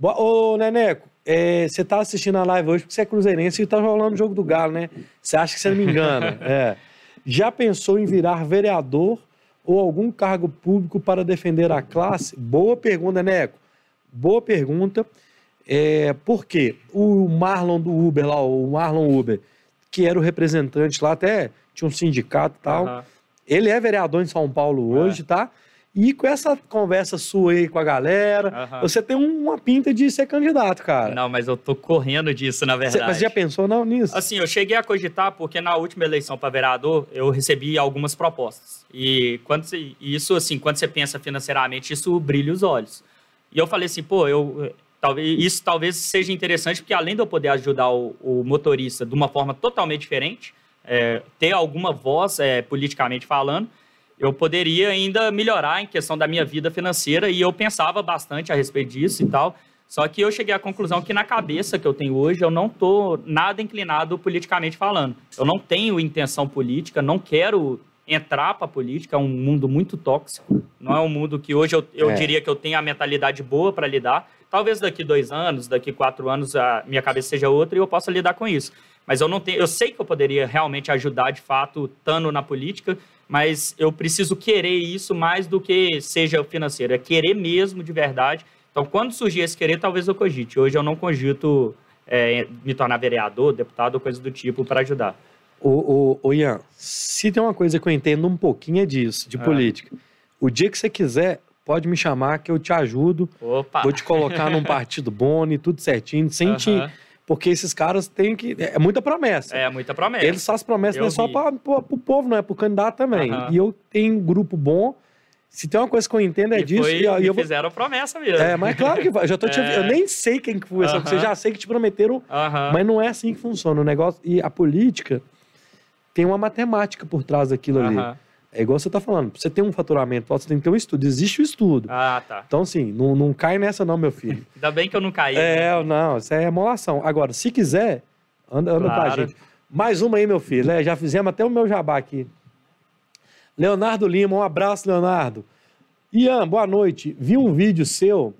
Ô, Neneco, é, você tá assistindo a live hoje porque você é cruzeirense e tá rolando o jogo do Galo, né? Você acha que você não me engana. é. Já pensou em virar vereador ou algum cargo público para defender a classe? Boa pergunta, Neco. Boa pergunta. É, por quê? O Marlon do Uber lá, o Marlon Uber, que era o representante lá, até tinha um sindicato e tal. Uhum. Ele é vereador em São Paulo hoje, é. tá? E com essa conversa sua aí com a galera, uhum. você tem uma pinta de ser candidato, cara. Não, mas eu tô correndo disso, na verdade. Você, mas já pensou não nisso? Assim, eu cheguei a cogitar porque na última eleição para vereador eu recebi algumas propostas. E quando isso, assim, quando você pensa financeiramente, isso brilha os olhos. E eu falei assim, pô, eu, talvez, isso talvez seja interessante porque além de eu poder ajudar o, o motorista de uma forma totalmente diferente, é, ter alguma voz é, politicamente falando, eu poderia ainda melhorar em questão da minha vida financeira e eu pensava bastante a respeito disso e tal. Só que eu cheguei à conclusão que na cabeça que eu tenho hoje, eu não estou nada inclinado politicamente falando. Eu não tenho intenção política, não quero entrar para a política, é um mundo muito tóxico. Não é um mundo que hoje eu, eu é. diria que eu tenho a mentalidade boa para lidar. Talvez daqui dois anos, daqui quatro anos, a minha cabeça seja outra e eu possa lidar com isso. Mas eu não tenho, eu sei que eu poderia realmente ajudar de fato, estando na política, mas eu preciso querer isso mais do que seja financeiro, é querer mesmo de verdade. Então, quando surgir esse querer, talvez eu cogite. Hoje eu não cogito é, me tornar vereador, deputado ou coisa do tipo para ajudar. Ô, ô, ô, Ian, se tem uma coisa que eu entendo um pouquinho é disso, de ah. política. O dia que você quiser, pode me chamar que eu te ajudo. Opa. Vou te colocar num partido bom e tudo certinho, sem te porque esses caras têm que. É muita promessa. É muita promessa. Eles fazem promessa não é só para o povo, não é para o candidato também. Uhum. E eu tenho um grupo bom. Se tem uma coisa que eu entendo é e disso. Foi, e, e eu fizeram promessa mesmo. É, mas claro que já tô te... é. Eu nem sei quem que foi, uhum. você já sei que te prometeram, mas não é assim que funciona o negócio. E a política tem uma matemática por trás daquilo ali. É igual você está falando, você ter um faturamento você tem que ter um estudo. Existe o estudo. Ah, tá. Então, assim, não, não cai nessa não, meu filho. Ainda bem que eu não caí. É, né? não, isso é emolação. Agora, se quiser, anda, anda claro. com a gente. Mais uma aí, meu filho. É, já fizemos até o meu jabá aqui. Leonardo Lima, um abraço, Leonardo. Ian, boa noite. Vi um vídeo seu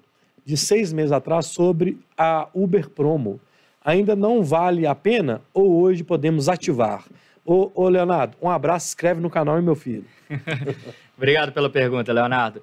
de seis meses atrás sobre a Uber Promo. Ainda não vale a pena ou hoje podemos ativar? Ô, ô, Leonardo, um abraço, inscreve no canal, hein, meu filho. Obrigado pela pergunta, Leonardo.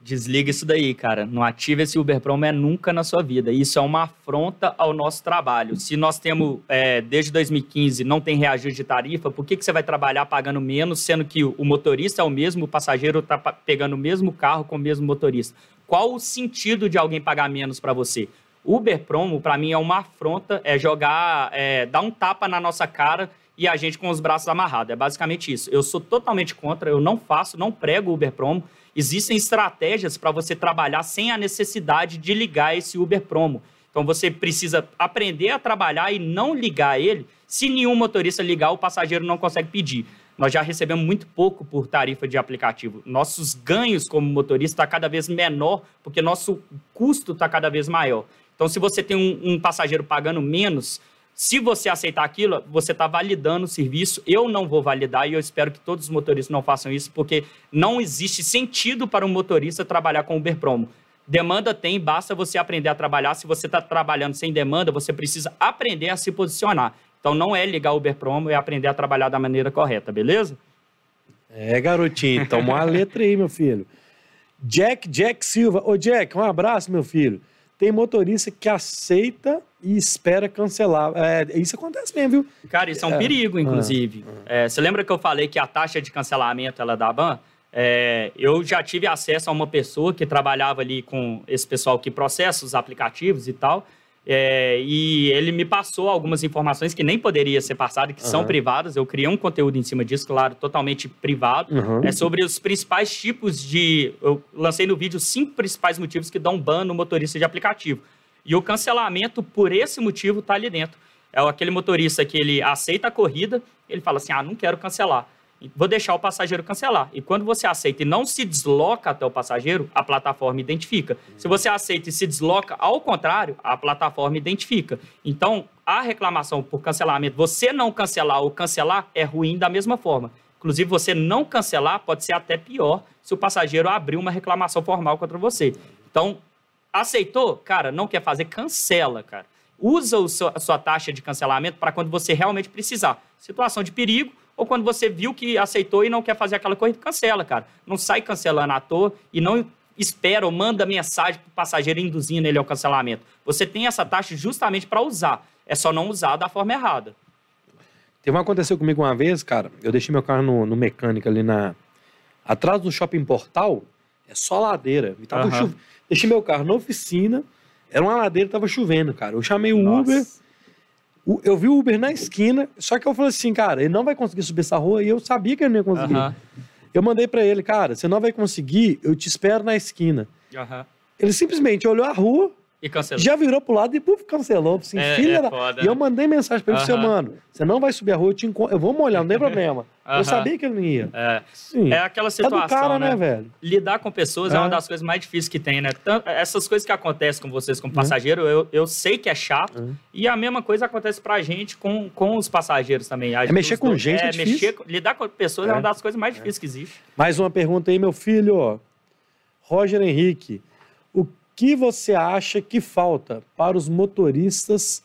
Desliga isso daí, cara. Não ative esse Uber Promo é nunca na sua vida. Isso é uma afronta ao nosso trabalho. Se nós temos, é, desde 2015, não tem reajuste de tarifa, por que, que você vai trabalhar pagando menos, sendo que o motorista é o mesmo, o passageiro está pegando o mesmo carro com o mesmo motorista? Qual o sentido de alguém pagar menos para você? Uber Promo, para mim, é uma afronta, é jogar, é, dar um tapa na nossa cara e a gente com os braços amarrados. É basicamente isso. Eu sou totalmente contra, eu não faço, não prego Uber Promo. Existem estratégias para você trabalhar sem a necessidade de ligar esse Uber Promo. Então você precisa aprender a trabalhar e não ligar ele. Se nenhum motorista ligar, o passageiro não consegue pedir. Nós já recebemos muito pouco por tarifa de aplicativo. Nossos ganhos como motorista está cada vez menor, porque nosso custo está cada vez maior. Então, se você tem um, um passageiro pagando menos, se você aceitar aquilo, você está validando o serviço. Eu não vou validar e eu espero que todos os motoristas não façam isso, porque não existe sentido para um motorista trabalhar com Uber Promo. Demanda tem, basta você aprender a trabalhar. Se você está trabalhando sem demanda, você precisa aprender a se posicionar. Então não é ligar Uber Promo, é aprender a trabalhar da maneira correta, beleza? É, garotinho, toma uma letra aí, meu filho. Jack, Jack Silva. Ô, Jack, um abraço, meu filho. Tem motorista que aceita e espera cancelar. É, isso acontece mesmo, viu? Cara, isso é um é, perigo, inclusive. É, é. você lembra que eu falei que a taxa de cancelamento ela é da ban? É, eu já tive acesso a uma pessoa que trabalhava ali com esse pessoal que processa os aplicativos e tal. É, e ele me passou algumas informações que nem poderia ser passado, que uhum. são privadas. Eu criei um conteúdo em cima disso, claro, totalmente privado. Uhum. É sobre os principais tipos de. Eu lancei no vídeo cinco principais motivos que dão ban no motorista de aplicativo. E o cancelamento, por esse motivo, está ali dentro. É aquele motorista que ele aceita a corrida, ele fala assim: ah, não quero cancelar vou deixar o passageiro cancelar. E quando você aceita e não se desloca até o passageiro, a plataforma identifica. Se você aceita e se desloca, ao contrário, a plataforma identifica. Então, a reclamação por cancelamento, você não cancelar ou cancelar, é ruim da mesma forma. Inclusive, você não cancelar pode ser até pior se o passageiro abrir uma reclamação formal contra você. Então, aceitou? Cara, não quer fazer, cancela, cara. Usa o seu, a sua taxa de cancelamento para quando você realmente precisar. Situação de perigo ou quando você viu que aceitou e não quer fazer aquela corrida, cancela, cara. Não sai cancelando à toa e não espera ou manda mensagem para o passageiro induzindo ele ao cancelamento. Você tem essa taxa justamente para usar. É só não usar da forma errada. Teve uma aconteceu comigo uma vez, cara. Eu deixei meu carro no, no mecânico ali na. Atrás do shopping portal, é só ladeira. E tava chove- Deixei meu carro na oficina, era uma ladeira, tava chovendo, cara. Eu chamei o Nossa. Uber, eu vi o Uber na esquina, só que eu falei assim, cara, ele não vai conseguir subir essa rua e eu sabia que ele não ia conseguir. Aham. Eu mandei pra ele, cara, você não vai conseguir, eu te espero na esquina. Aham. Ele simplesmente olhou a rua, E cancelou. já virou pro lado e puf, cancelou. Assim, É- filha é da... foda, E eu mandei mensagem pra ele, seu Aham. mano, você não vai subir a rua, eu, te encontro, eu vou molhar, não tem problema. Aham. Eu sabia que ele não ia. É, Sim. é aquela É situação, do cara, né? né, velho? Lidar com pessoas é. É. uma das coisas mais difíceis que tem, né? Essas coisas que acontecem com vocês Uhum. como passageiro, eu, eu sei que é chato. Uhum. E a mesma coisa acontece pra gente com, com os passageiros também. A- É mexer com dois- gente é mexer difícil. com- lidar com pessoas é. É. uma das coisas mais difíceis que existe. Mais uma pergunta aí, meu filho. Roger Henrique, que você acha que falta para os motoristas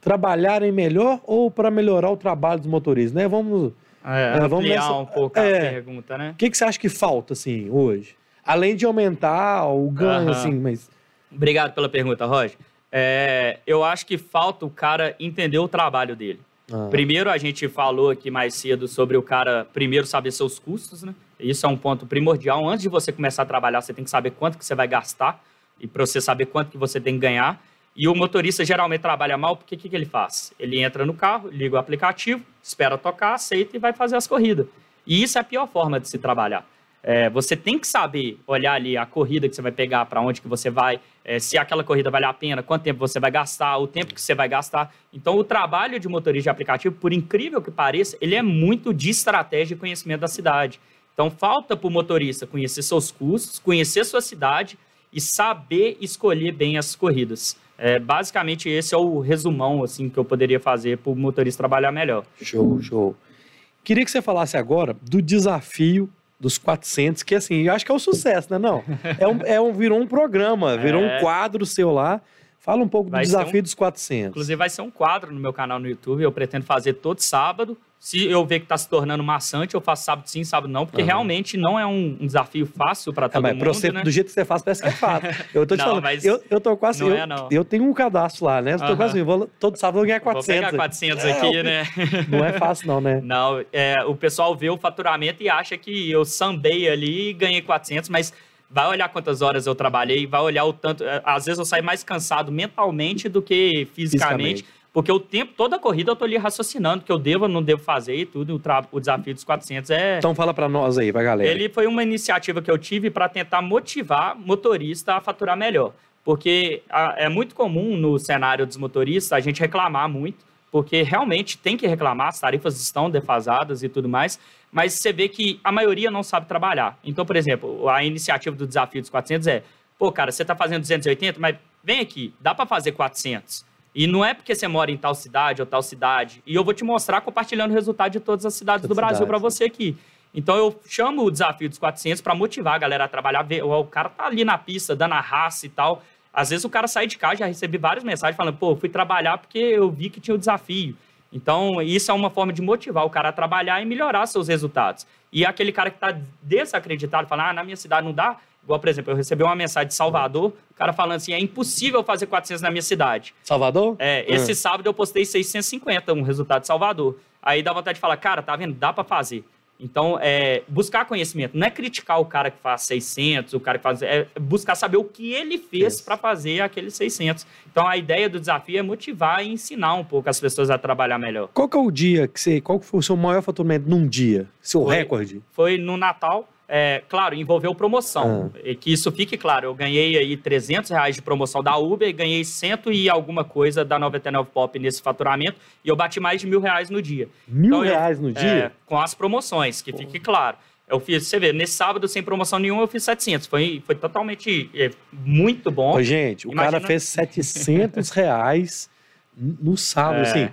trabalharem melhor ou para melhorar o trabalho dos motoristas, né? Vamos... É, É, vamos ampliar nessa- um pouco é. a pergunta, né? O que, que você acha que falta, assim, hoje? Além de aumentar o ganho, Aham. assim, mas... Obrigado pela pergunta, Roger. É, eu acho que falta o cara entender o trabalho dele. Ah, Primeiro, a gente falou aqui mais cedo sobre o cara primeiro saber seus custos, né? Isso é um ponto primordial. Antes de você começar a trabalhar, você tem que saber quanto que você vai gastar e para você saber quanto que você tem que ganhar. E o motorista geralmente trabalha mal, porque o que, que ele faz? Ele entra no carro, liga o aplicativo, espera tocar, aceita e vai fazer as corridas. E isso é a pior forma de se trabalhar. É, você tem que saber olhar ali a corrida que você vai pegar, para onde que você vai, é, se aquela corrida vale a pena, quanto tempo você vai gastar, o tempo que você vai gastar. Então, o trabalho de motorista de aplicativo, por incrível que pareça, ele é muito de estratégia e conhecimento da cidade. Então, falta para o motorista conhecer seus custos, conhecer sua cidade e saber escolher bem as corridas. É, basicamente, esse é o resumão assim que eu poderia fazer para o motorista trabalhar melhor. Show, show. Queria que você falasse agora do desafio dos 400, que assim, eu acho que é um sucesso, né? Não, é um, é um, virou um programa, virou É. um quadro seu lá. Fala um pouco do Vai ser desafio um- dos 400. Inclusive, vai ser um quadro no meu canal no YouTube. Eu pretendo fazer todo sábado. Se eu ver que está se tornando maçante, eu faço sábado sim, sábado não, porque Aham. realmente não é um, um desafio fácil para É, todo mas mundo, você, né? do jeito que você faz, parece que é fácil. Eu tô te Não, falando, mas eu, eu tô quase. não eu, é, não. eu tenho um cadastro lá, né? Eu Aham. quase. eu vou- todo sábado eu vou ganhar Vou 400. pegar 400 É, aqui, né? Não é fácil, não, né? Não, é, o pessoal vê o faturamento e acha que eu sambei ali e ganhei 400, mas vai olhar quantas horas eu trabalhei, vai olhar o tanto. é, Às vezes eu saio mais cansado mentalmente do que fisicamente, Fisicamente. Porque o tempo, toda a corrida eu tô ali raciocinando que eu devo ou não devo fazer e tudo. O, tra- o desafio dos 400 é. Então fala pra nós aí, pra galera. Ele foi uma iniciativa que eu tive para tentar motivar motorista a faturar melhor. Porque a- é muito comum no cenário dos motoristas a gente reclamar muito, porque realmente tem que reclamar, as tarifas estão defasadas e tudo mais, mas você vê que a maioria não sabe trabalhar. Então, por exemplo, a iniciativa do desafio dos 400 é: pô, cara, você está fazendo 280, mas vem aqui, dá para fazer 400. E não é porque você mora em tal cidade ou tal cidade. E eu vou te mostrar compartilhando o resultado de todas as cidades do Todas as Brasil para você aqui. Então eu chamo o desafio dos 400 para motivar a galera a trabalhar. O cara tá ali na pista, dando a raça e tal. Às vezes o cara sai de casa, já recebi várias mensagens falando, pô, fui trabalhar porque eu vi que tinha o desafio. Então, isso é uma forma de motivar o cara a trabalhar e melhorar seus resultados. E aquele cara que está desacreditado, falando, ah, na minha cidade não dá. Igual, por exemplo, eu recebi uma mensagem de Salvador, o cara falando assim, é impossível fazer 400 na minha cidade. Salvador? É, esse sábado eu postei 650, um resultado de Salvador. Aí dá vontade de falar, cara, tá vendo? Dá para fazer. Então, é, buscar conhecimento, não é criticar o cara que faz 600, o cara que faz. É buscar saber o que ele fez para fazer aqueles 600. Então, a ideia do desafio é motivar e ensinar um pouco as pessoas a trabalhar melhor. Qual que é o dia que você. Qual que foi o seu maior faturamento num dia? Seu Foi- recorde? Foi no Natal, é, claro, envolveu promoção. Ah. E que isso fique claro, eu ganhei aí 300 reais de promoção da Uber, e ganhei cento e alguma coisa da 99 Pop nesse faturamento, e eu bati mais de mil reais no dia. Mil Então, eu- reais no É, dia? com as promoções, que fique claro. Eu fiz, você vê, nesse sábado, sem promoção nenhuma, eu fiz 700. Foi, foi totalmente é, muito bom. Ô, gente, o Imagina- cara fez 700 reais no sábado, É. assim.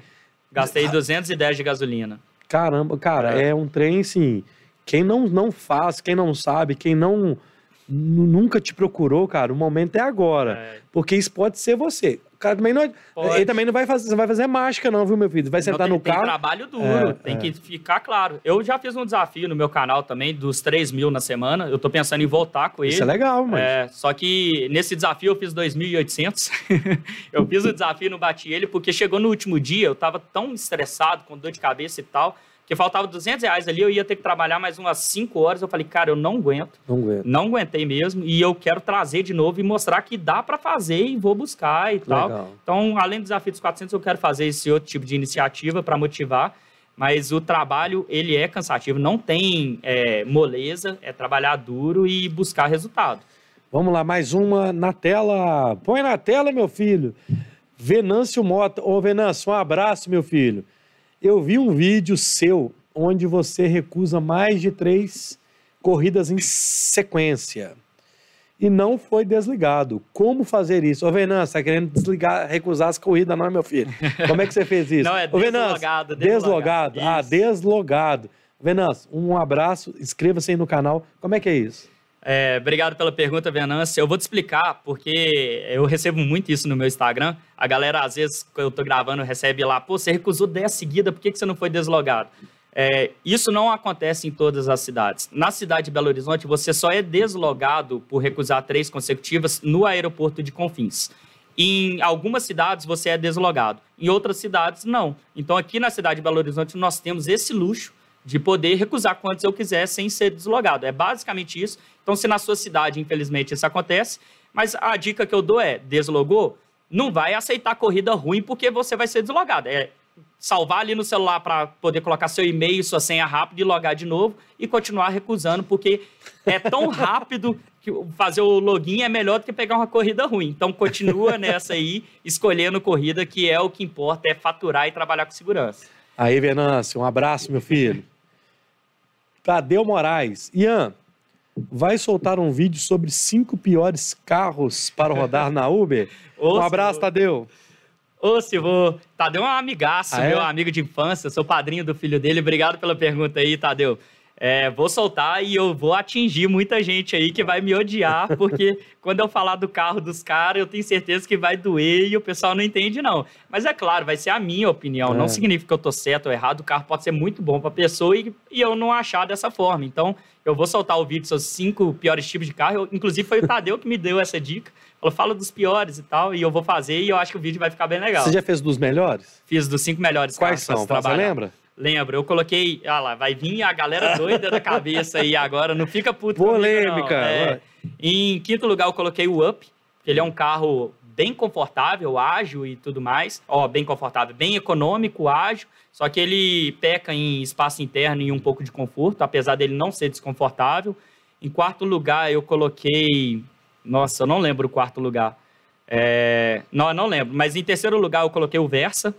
Gastei 210 de gasolina. Caramba, cara, É. é. um trem assim. Quem não, não faz, quem não sabe, quem não nunca te procurou, cara, o momento é agora. É. Porque isso pode ser você. O cara também não. É, ele também não vai fazer, não vai fazer mágica, não, viu, meu filho? Vai sentar não, tem, no carro. Tem trabalho duro, é, tem é. que ficar claro. Eu já fiz um desafio no meu canal também, dos 3 mil na semana. Eu tô pensando em voltar com ele. Isso é legal, mano. É, só que nesse desafio eu fiz 2.800. eu fiz o desafio e não bati ele, porque chegou no último dia, eu tava tão estressado, com dor de cabeça e tal que faltava 200 reais ali, eu ia ter que trabalhar mais umas 5 horas. Eu falei, cara, eu não aguento. Não aguento. Não aguentei mesmo. E eu quero trazer de novo e mostrar que dá para fazer e vou buscar e tal. Legal. Então, além do desafio dos 400, eu quero fazer esse outro tipo de iniciativa para motivar. Mas o trabalho, ele é cansativo. Não tem é, moleza, é trabalhar duro e buscar resultado. Vamos lá, mais uma na tela. Põe na tela, meu filho. Venâncio Mota. Ô, Venâncio, um abraço, meu filho. Eu vi um vídeo seu onde você recusa mais de três corridas em sequência e não foi desligado. Como fazer isso? Ô, Venâncio, tá querendo desligar, recusar as corridas, não é, meu filho? Como é que você fez isso? não, é Ô, deslogado. Deslogado. Ah, deslogado. Venâncio, um abraço, inscreva-se aí no canal. Como é que é isso? É, obrigado pela pergunta, Venâncio. Eu vou te explicar, porque eu recebo muito isso no meu Instagram. A galera, às vezes, quando eu tô gravando, recebe lá, pô, você recusou 10 seguidas, por que, que você não foi deslogado? É, isso não acontece em todas as cidades. Na cidade de Belo Horizonte, você só é deslogado por recusar três consecutivas no aeroporto de Confins. Em algumas cidades você é deslogado, em outras cidades não. Então aqui na cidade de Belo Horizonte nós temos esse luxo de poder recusar quantos eu quiser sem ser deslogado. É basicamente isso. Então, se na sua cidade, infelizmente, isso acontece, mas a dica que eu dou é: deslogou, não vai aceitar corrida ruim porque você vai ser deslogado. É salvar ali no celular para poder colocar seu e-mail, sua senha rápida e logar de novo e continuar recusando, porque é tão rápido que fazer o login é melhor do que pegar uma corrida ruim. Então continua nessa aí, escolhendo corrida, que é o que importa, é faturar e trabalhar com segurança. Aí, Venâncio, um abraço, meu filho. Tadeu Moraes. Ian, vai soltar um vídeo sobre cinco piores carros para rodar na Uber? um abraço, Tadeu. Ô, Silvô, Tadeu é um amigaço, ah, é? meu amigo de infância, sou padrinho do filho dele. Obrigado pela pergunta aí, Tadeu. É, vou soltar e eu vou atingir muita gente aí que vai me odiar, porque quando eu falar do carro dos caras, eu tenho certeza que vai doer e o pessoal não entende, não. Mas é claro, vai ser a minha opinião. É. Não significa que eu tô certo ou errado. O carro pode ser muito bom para a pessoa e, e eu não achar dessa forma. Então, eu vou soltar o vídeo sobre cinco piores tipos de carro. Eu, inclusive, foi o Tadeu que me deu essa dica. Falou, fala dos piores e tal, e eu vou fazer e eu acho que o vídeo vai ficar bem legal. Você já fez dos melhores? Fiz dos cinco melhores Quais são? Você lembra? Lembro, eu coloquei. Ah lá, vai vir a galera doida da cabeça aí agora, não fica puto. Polêmica. É, em quinto lugar, eu coloquei o Up, que ele é um carro bem confortável, ágil e tudo mais. Ó, bem confortável, bem econômico, ágil. Só que ele peca em espaço interno e um pouco de conforto, apesar dele não ser desconfortável. Em quarto lugar, eu coloquei. Nossa, eu não lembro o quarto lugar. É... Não, eu não lembro. Mas em terceiro lugar, eu coloquei o Versa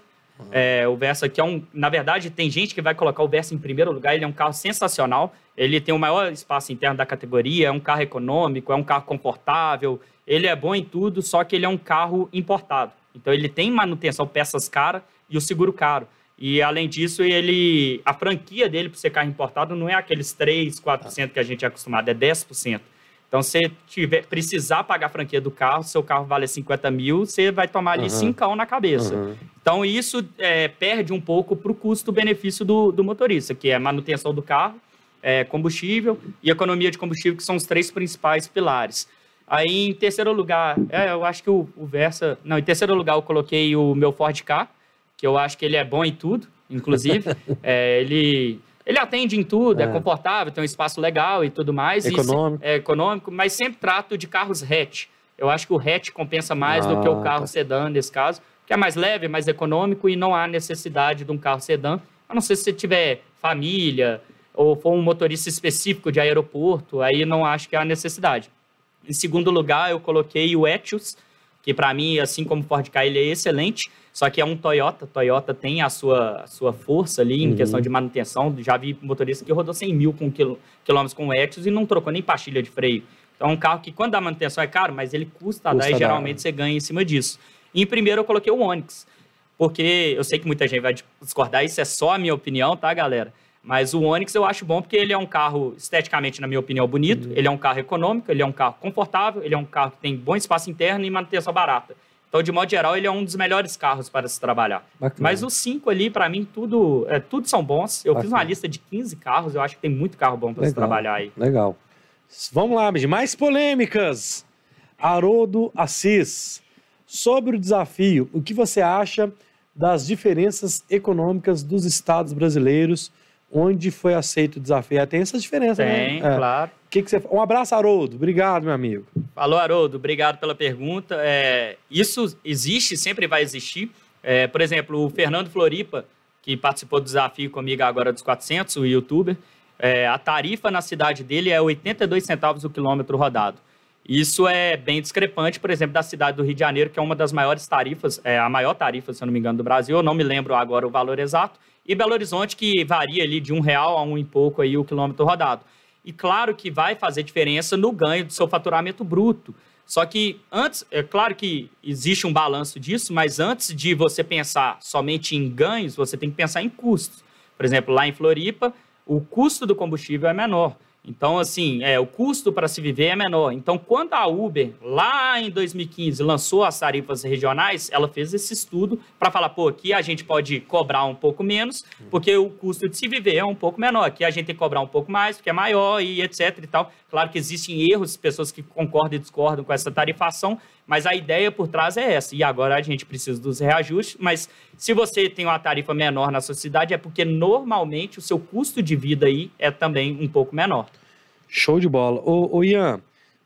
é, o Versa que é um, na verdade, tem gente que vai colocar o Versa em primeiro lugar. Ele é um carro sensacional. Ele tem o maior espaço interno da categoria. É um carro econômico, é um carro confortável. Ele é bom em tudo, só que ele é um carro importado. Então ele tem manutenção, peças caras e o seguro caro. E além disso, ele a franquia dele para ser carro importado não é aqueles 3, 4% que a gente é acostumado, é 10%. Então, se tiver, precisar pagar a franquia do carro, seu carro vale 50 mil, você vai tomar ali uhum. 5 na cabeça. Uhum. Então, isso é, perde um pouco para o custo-benefício do, do, motorista, que é manutenção do carro, é, combustível e economia de combustível, que são os três principais pilares. Aí, em terceiro lugar, é, eu acho que o, o Versa... Não, em terceiro lugar, eu coloquei o meu Ford Ka, que eu acho que ele é bom em tudo, inclusive. é, ele ele atende em tudo, é, é confortável, tem um espaço legal e tudo mais. Econômico. é econômico, mas sempre trato de carros hatch. Eu acho que o hatch compensa mais ah, do que o ah, carro tá. sedã nesse caso, que é mais leve, mais econômico e não há necessidade de um carro sedã. A não ser se você tiver família ou for um motorista específico de aeroporto, aí não acho que há necessidade. Em segundo lugar, eu coloquei o Etios, que para mim, assim como o Ford Ka, ele é excelente. Só que é um Toyota. Toyota tem a sua, a sua força ali em uhum. questão de manutenção. Já vi motorista que rodou 100 mil com quil, quilômetros com o Etios e não trocou nem pastilha de freio. Então é um carro que quando a manutenção é caro, mas ele custa, custa dar e geralmente você ganha em cima disso. E em primeiro eu coloquei o Onix. Porque eu sei que muita gente vai discordar, isso é só a minha opinião, tá, galera? Mas o Onix eu acho bom porque ele é um carro esteticamente, na minha opinião, bonito, uhum. ele é um carro econômico, ele é um carro confortável, ele é um carro que tem bom espaço interno e manutenção barata. Então, de modo geral, ele é um dos melhores carros para se trabalhar. Bacana. Mas os cinco ali, para mim, tudo, é, tudo são bons. Eu Bacana. fiz uma lista de 15 carros, eu acho que tem muito carro bom para se trabalhar aí. Legal. Vamos lá, mais polêmicas. Haroldo Assis. Sobre o desafio, o que você acha das diferenças econômicas dos estados brasileiros onde foi aceito o desafio. Tem essas diferenças, né? Tem, é. claro. Que que você... Um abraço, Haroldo. Obrigado, meu amigo. Falou, Haroldo. Obrigado pela pergunta. É, isso existe, sempre vai existir. É, por exemplo, o Fernando Floripa, que participou do desafio comigo agora dos 400, o youtuber, é, a tarifa na cidade dele é 82 centavos o quilômetro rodado. Isso é bem discrepante, por exemplo, da cidade do Rio de Janeiro, que é uma das maiores tarifas, é a maior tarifa, se eu não me engano, do Brasil. Eu não me lembro agora o valor exato. E Belo Horizonte, que varia ali de um real a um e pouco aí o quilômetro rodado. E claro que vai fazer diferença no ganho do seu faturamento bruto. Só que antes, é claro que existe um balanço disso, mas antes de você pensar somente em ganhos, você tem que pensar em custos. Por exemplo, lá em Floripa, o custo do combustível é menor. Então, assim, é, o custo para se viver é menor. Então, quando a Uber, lá em 2015, lançou as tarifas regionais, ela fez esse estudo para falar, pô, aqui a gente pode cobrar um pouco menos, porque o custo de se viver é um pouco menor. Aqui a gente tem que cobrar um pouco mais, porque é maior e etc e tal. Claro que existem erros, pessoas que concordam e discordam com essa tarifação, mas a ideia por trás é essa. E agora a gente precisa dos reajustes, mas se você tem uma tarifa menor na sua cidade, é porque normalmente o seu custo de vida aí é também um pouco menor. Show de bola. Ô, ô Ian,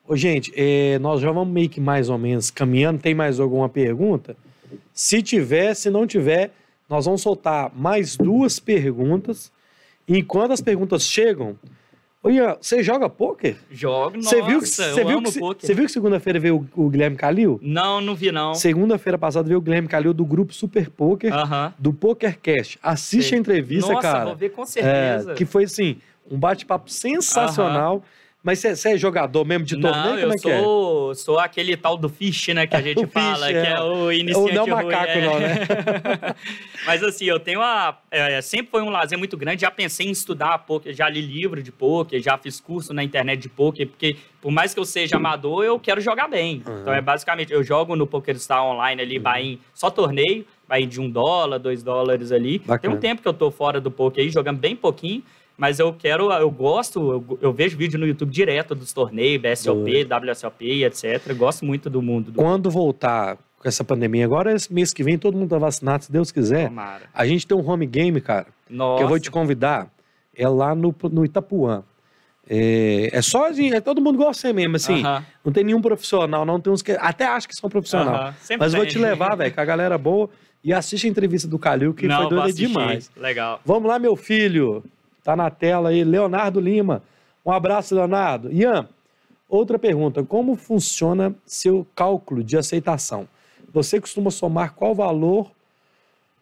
ô, gente, é, nós já vamos meio que mais ou menos caminhando. Tem mais alguma pergunta? Se tiver, se não tiver, nós vamos soltar mais duas perguntas. Enquanto as perguntas chegam, Ian, você joga pôquer? Jogo, nossa, você viu que, você viu que, Você viu que segunda-feira veio o, o, Guilherme Calil? Não, não vi não. Segunda-feira passada veio o Guilherme Calil do grupo Super Poker, uh -huh. do PokerCast. Assiste Sei. a entrevista, nossa, cara. Nossa, vou ver com certeza. É, que foi assim, um bate-papo sensacional. Uh -huh. Mas você é jogador mesmo de torneio? Não, eu é sou, é? sou aquele tal do fish, né, que a gente fala, fish, é. que é o iniciante Não é o macaco, ruim, não, né? Mas assim, eu tenho uma... É, sempre foi um lazer muito grande, já pensei em estudar poker, já li livro de poker, já fiz curso na internet de poker, porque por mais que eu seja amador, eu quero jogar bem. Uhum. Então é basicamente, eu jogo no PokerStar online ali, uhum. só torneio, vai de um dólar, dois dólares ali. Bacana. Tem um tempo que eu tô fora do poker aí, jogando bem pouquinho, mas eu quero, eu gosto, eu, eu, vejo vídeo no YouTube direto dos torneios, BSOP, WSOP, etc. Gosto muito do mundo. Do... Quando voltar com essa pandemia, agora esse mês que vem todo mundo tá vacinado, se Deus quiser. Tomara. A gente tem um home game, cara, Nossa. que eu vou te convidar, é lá no, no Itapuã. É, é só, assim, é, todo mundo gosta de mesmo, assim. Uh -huh. Não tem nenhum profissional, não tem uns que até acho que são profissional. Uh -huh. Mas vou te levar, velho, com a galera boa e assiste a entrevista do Calil, que não, foi doida demais. Legal. Vamos lá, meu filho. Tá na tela aí, Leonardo Lima. Um abraço, Leonardo. Ian, outra pergunta. Como funciona seu cálculo de aceitação? Você costuma somar qual valor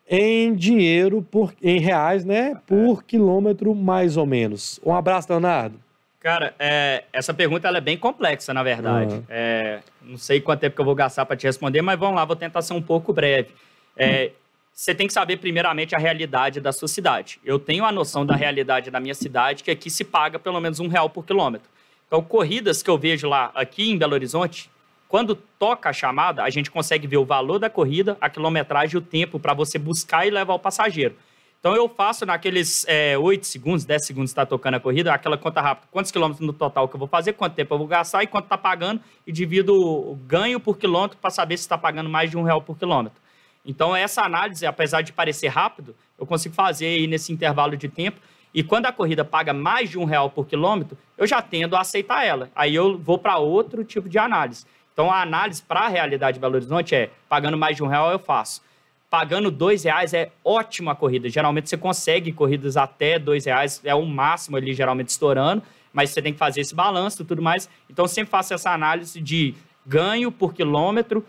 em dinheiro, por, em reais, né? Por quilômetro, mais ou menos. Um abraço, Leonardo. Cara, é, essa pergunta é bem complexa, na verdade. Uhum. É, não sei quanto tempo que eu vou gastar para te responder, mas vamos lá, vou tentar ser um pouco breve. É, você tem que saber primeiramente a realidade da sua cidade. Eu tenho a noção da realidade da minha cidade, que aqui se paga pelo menos um real por quilômetro. Então, corridas que eu vejo lá aqui em Belo Horizonte, quando toca a chamada, a gente consegue ver o valor da corrida, a quilometragem e o tempo para você buscar e levar o passageiro. Então eu faço naqueles é, 8 segundos, 10 segundos está tocando a corrida, aquela conta rápida, quantos quilômetros no total que eu vou fazer, quanto tempo eu vou gastar e quanto está pagando, e divido o ganho por quilômetro para saber se está pagando mais de um real por quilômetro. Então, essa análise, apesar de parecer rápido, eu consigo fazer aí nesse intervalo de tempo. E quando a corrida paga mais de um real por quilômetro, eu já tendo a aceitar ela. Aí eu vou para outro tipo de análise. Então, a análise para a realidade de Belo Horizonte é: pagando mais de um real, eu faço. Pagando dois reais é ótima corrida. Geralmente você consegue corridas até dois reais, é o máximo ali, geralmente estourando, mas você tem que fazer esse balanço e tudo mais. Então, sempre faço essa análise de ganho por quilômetro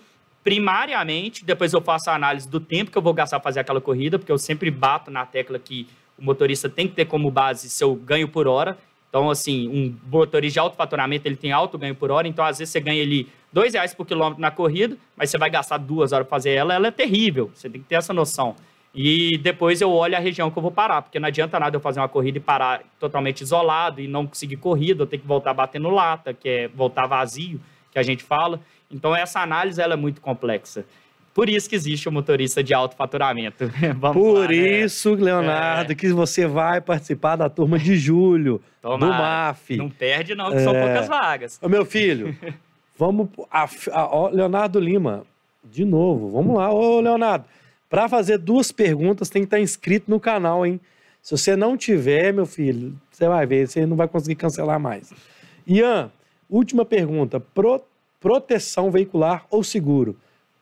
primariamente, depois eu faço a análise do tempo que eu vou gastar fazer aquela corrida, porque eu sempre bato na tecla que o motorista tem que ter como base seu ganho por hora. Então, assim, um motorista de alto faturamento, ele tem alto ganho por hora, então às vezes você ganha ali dois reais por quilômetro na corrida, mas você vai gastar duas horas para fazer ela, ela é terrível, você tem que ter essa noção. E depois eu olho a região que eu vou parar, porque não adianta nada eu fazer uma corrida e parar totalmente isolado e não conseguir corrida, eu tenho que voltar batendo lata, que é voltar vazio, que a gente fala. Então essa análise ela é muito complexa. Por isso que existe o motorista de alto faturamento. Por lá, né? isso? Leonardo, é. que você vai participar da turma de julho Tomara. do MAF. Não perde não, que é. são poucas vagas. Ô, meu filho, vamos... A, a, Leonardo Lima, de novo, vamos lá. Ô, Leonardo, para fazer duas perguntas, tem que estar inscrito no canal, hein? Se você não tiver, meu filho, você vai ver, você não vai conseguir cancelar mais. Ian, última pergunta. Pro, proteção veicular ou seguro?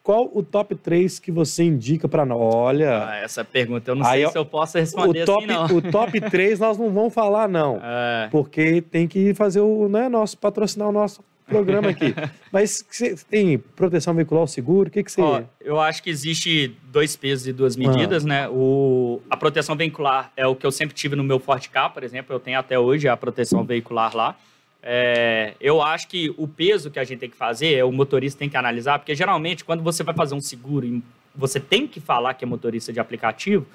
Qual o top 3 que você indica para nós? Olha. Ah, essa pergunta eu não sei se eu posso responder o top, assim, não. O top 3 nós não vamos falar, não. É. Porque tem que fazer o né, nosso, patrocinar o nosso programa aqui. Mas tem proteção veicular seguro? O que, que você. Ó, eu acho que existe dois pesos e duas medidas, ah. né? O, a proteção veicular é o que eu sempre tive no meu Forte K, por exemplo. Eu tenho até hoje a proteção veicular lá. É, eu acho que o peso que a gente tem que fazer, é o motorista tem que analisar, porque geralmente quando você vai fazer um seguro, você tem que falar que é motorista de aplicativo,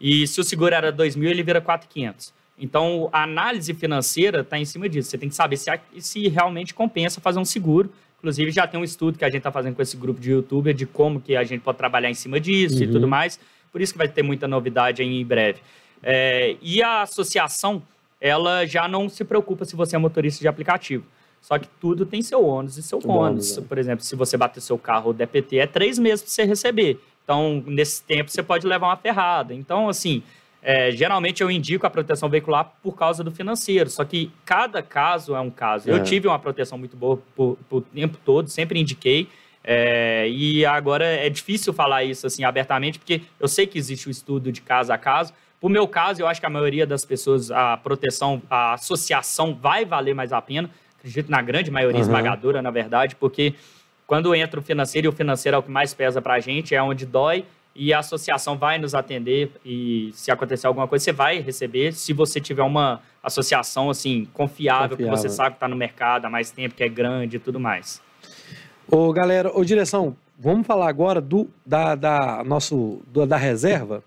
e se o seguro era 2 mil, ele vira 4,500. Então, a análise financeira está em cima disso. Você tem que saber se, se realmente compensa fazer um seguro. Inclusive, já tem um estudo que a gente está fazendo com esse grupo de youtuber de como que a gente pode trabalhar em cima disso uhum. e tudo mais. Por isso que vai ter muita novidade aí em breve. É, e a associação, ela já não se preocupa se você é motorista de aplicativo. Só que tudo tem seu ônus e seu ônus. Né? Por exemplo, se você bater seu carro ou DPT, é três meses para você receber. Então, nesse tempo, você pode levar uma ferrada. Então, assim, é, geralmente eu indico a proteção veicular por causa do financeiro, só que cada caso é um caso. É. Eu tive uma proteção muito boa por, por o tempo todo, sempre indiquei. É, e agora é difícil falar isso assim abertamente, porque eu sei que existe o estudo de caso a caso. Por meu caso, eu acho que a maioria das pessoas, a proteção, a associação vai valer mais a pena. Acredito na grande maioria uhum. esmagadora, na verdade, porque quando entra o financeiro, e o financeiro é o que mais pesa para a gente, é onde dói, e a associação vai nos atender e se acontecer alguma coisa, você vai receber se você tiver uma associação assim confiável, confiável. que você sabe que está no mercado há mais tempo, que é grande e tudo mais. Ô, galera, ô, direção, vamos falar agora do da, da nosso do, da reserva.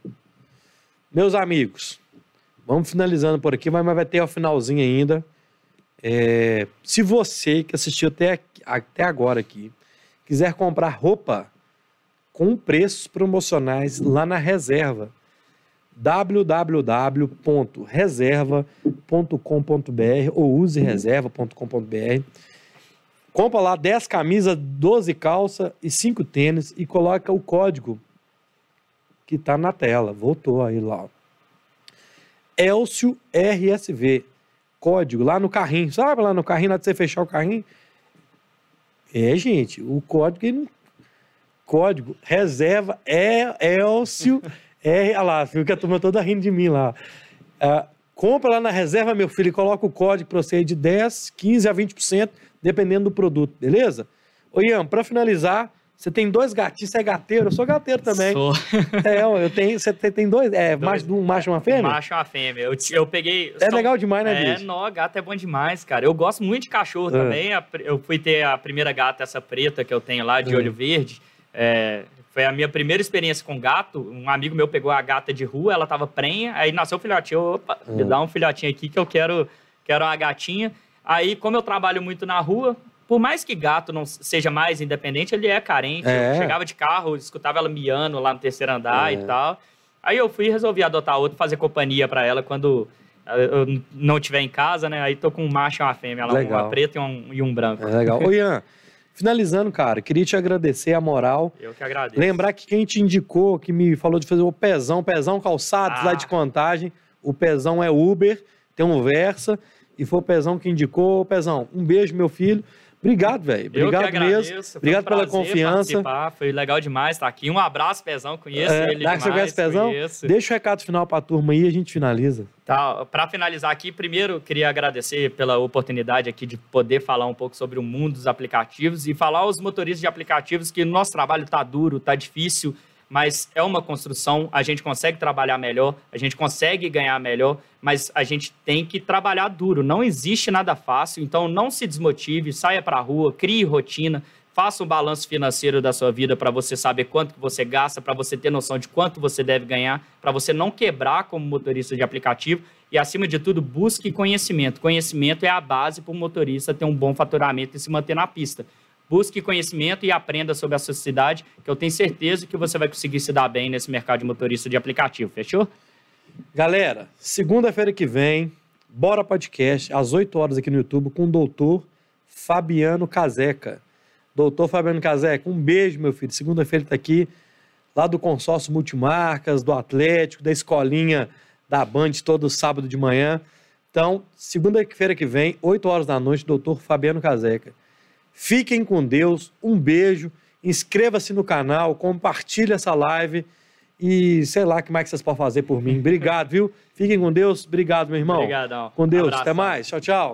Meus amigos, vamos finalizando por aqui, mas vai ter o finalzinho ainda. É, se você que assistiu até, até agora aqui quiser comprar roupa com preços promocionais lá na reserva www.reserva.com.br ou usereserva.com.br. Compra lá 10 camisas, 12 calças e 5 tênis e coloca o código que está na tela. Voltou aí lá. Elcio RSV. Código lá no carrinho. Sabe lá no carrinho, lá de você fechar o carrinho? É, gente, o código ele não código reserva é Elcio R. Olha lá, fica a turma toda rindo de mim lá. Uh, compra lá na reserva, meu filho, e coloca o código para você de 10, 15 a 20%, dependendo do produto, beleza? Ô Ian, para finalizar, você tem dois gatinhos, você é gateiro? Eu sou gateiro também. Sou. É, eu tenho, você tem dois, é, dois. Mais, um macho e uma fêmea? Um macho e uma fêmea. Eu, eu peguei... É são, legal demais, né, É, não, gato é bom demais, cara. Eu gosto muito de cachorro é. também. Eu fui ter a primeira gata, essa preta que eu tenho lá, de é. olho verde. É, foi a minha primeira experiência com gato. Um amigo meu pegou a gata de rua, ela tava prenha, aí nasceu o filhotinho. Opa, me é. dá um filhotinho aqui que eu quero, quero uma gatinha. Aí, como eu trabalho muito na rua, por mais que gato não seja mais independente, ele é carente. É. Eu chegava de carro, escutava ela miando lá no terceiro andar é. e tal. Aí eu fui e resolvi adotar outro, fazer companhia para ela quando eu não estiver em casa, né? Aí tô com um macho e uma fêmea, ela, uma preta e um, e um branco. É legal. Ô, Ian, Finalizando, cara, queria te agradecer a moral. Eu que agradeço. Lembrar que quem te indicou, que me falou de fazer o Pezão, Pezão Calçados ah. lá de Contagem, o Pezão é Uber, tem um Versa, e foi o Pezão que indicou. Pezão, um beijo, meu filho. Obrigado, velho. Obrigado mesmo. Obrigado um pela confiança. Participar. Foi legal demais estar aqui. Um abraço, Pezão. Conheço é, ele demais. Você conhece Pezão? Conheço. Deixa o recado final para a turma aí e a gente finaliza. Tá, para finalizar aqui, primeiro queria agradecer pela oportunidade aqui de poder falar um pouco sobre o mundo dos aplicativos e falar aos motoristas de aplicativos que o nosso trabalho tá duro, tá difícil, mas é uma construção, a gente consegue trabalhar melhor, a gente consegue ganhar melhor, mas a gente tem que trabalhar duro. Não existe nada fácil, então não se desmotive, saia para a rua, crie rotina, Faça um balanço financeiro da sua vida para você saber quanto que você gasta, para você ter noção de quanto você deve ganhar, para você não quebrar como motorista de aplicativo e, acima de tudo, busque conhecimento. Conhecimento é a base para o motorista ter um bom faturamento e se manter na pista. Busque conhecimento e aprenda sobre a sua cidade, que eu tenho certeza que você vai conseguir se dar bem nesse mercado de motorista de aplicativo. Fechou? Galera, segunda-feira que vem, bora podcast, às 8 horas aqui no YouTube, com o doutor Fabiano Caseca. Doutor Fabiano Caseca, um beijo, meu filho. Segunda-feira ele está aqui, lá do consórcio Multimarcas, do Atlético, da escolinha da Band, todo sábado de manhã. Então, segunda-feira que vem, 8 horas da noite, doutor Fabiano Caseca. Fiquem com Deus, um beijo, inscreva-se no canal, compartilhe essa live e sei lá o que mais vocês podem fazer por mim. Obrigado, viu? Fiquem com Deus. Obrigado, meu irmão. Obrigadão. Com Deus. Até mais. Tchau, tchau.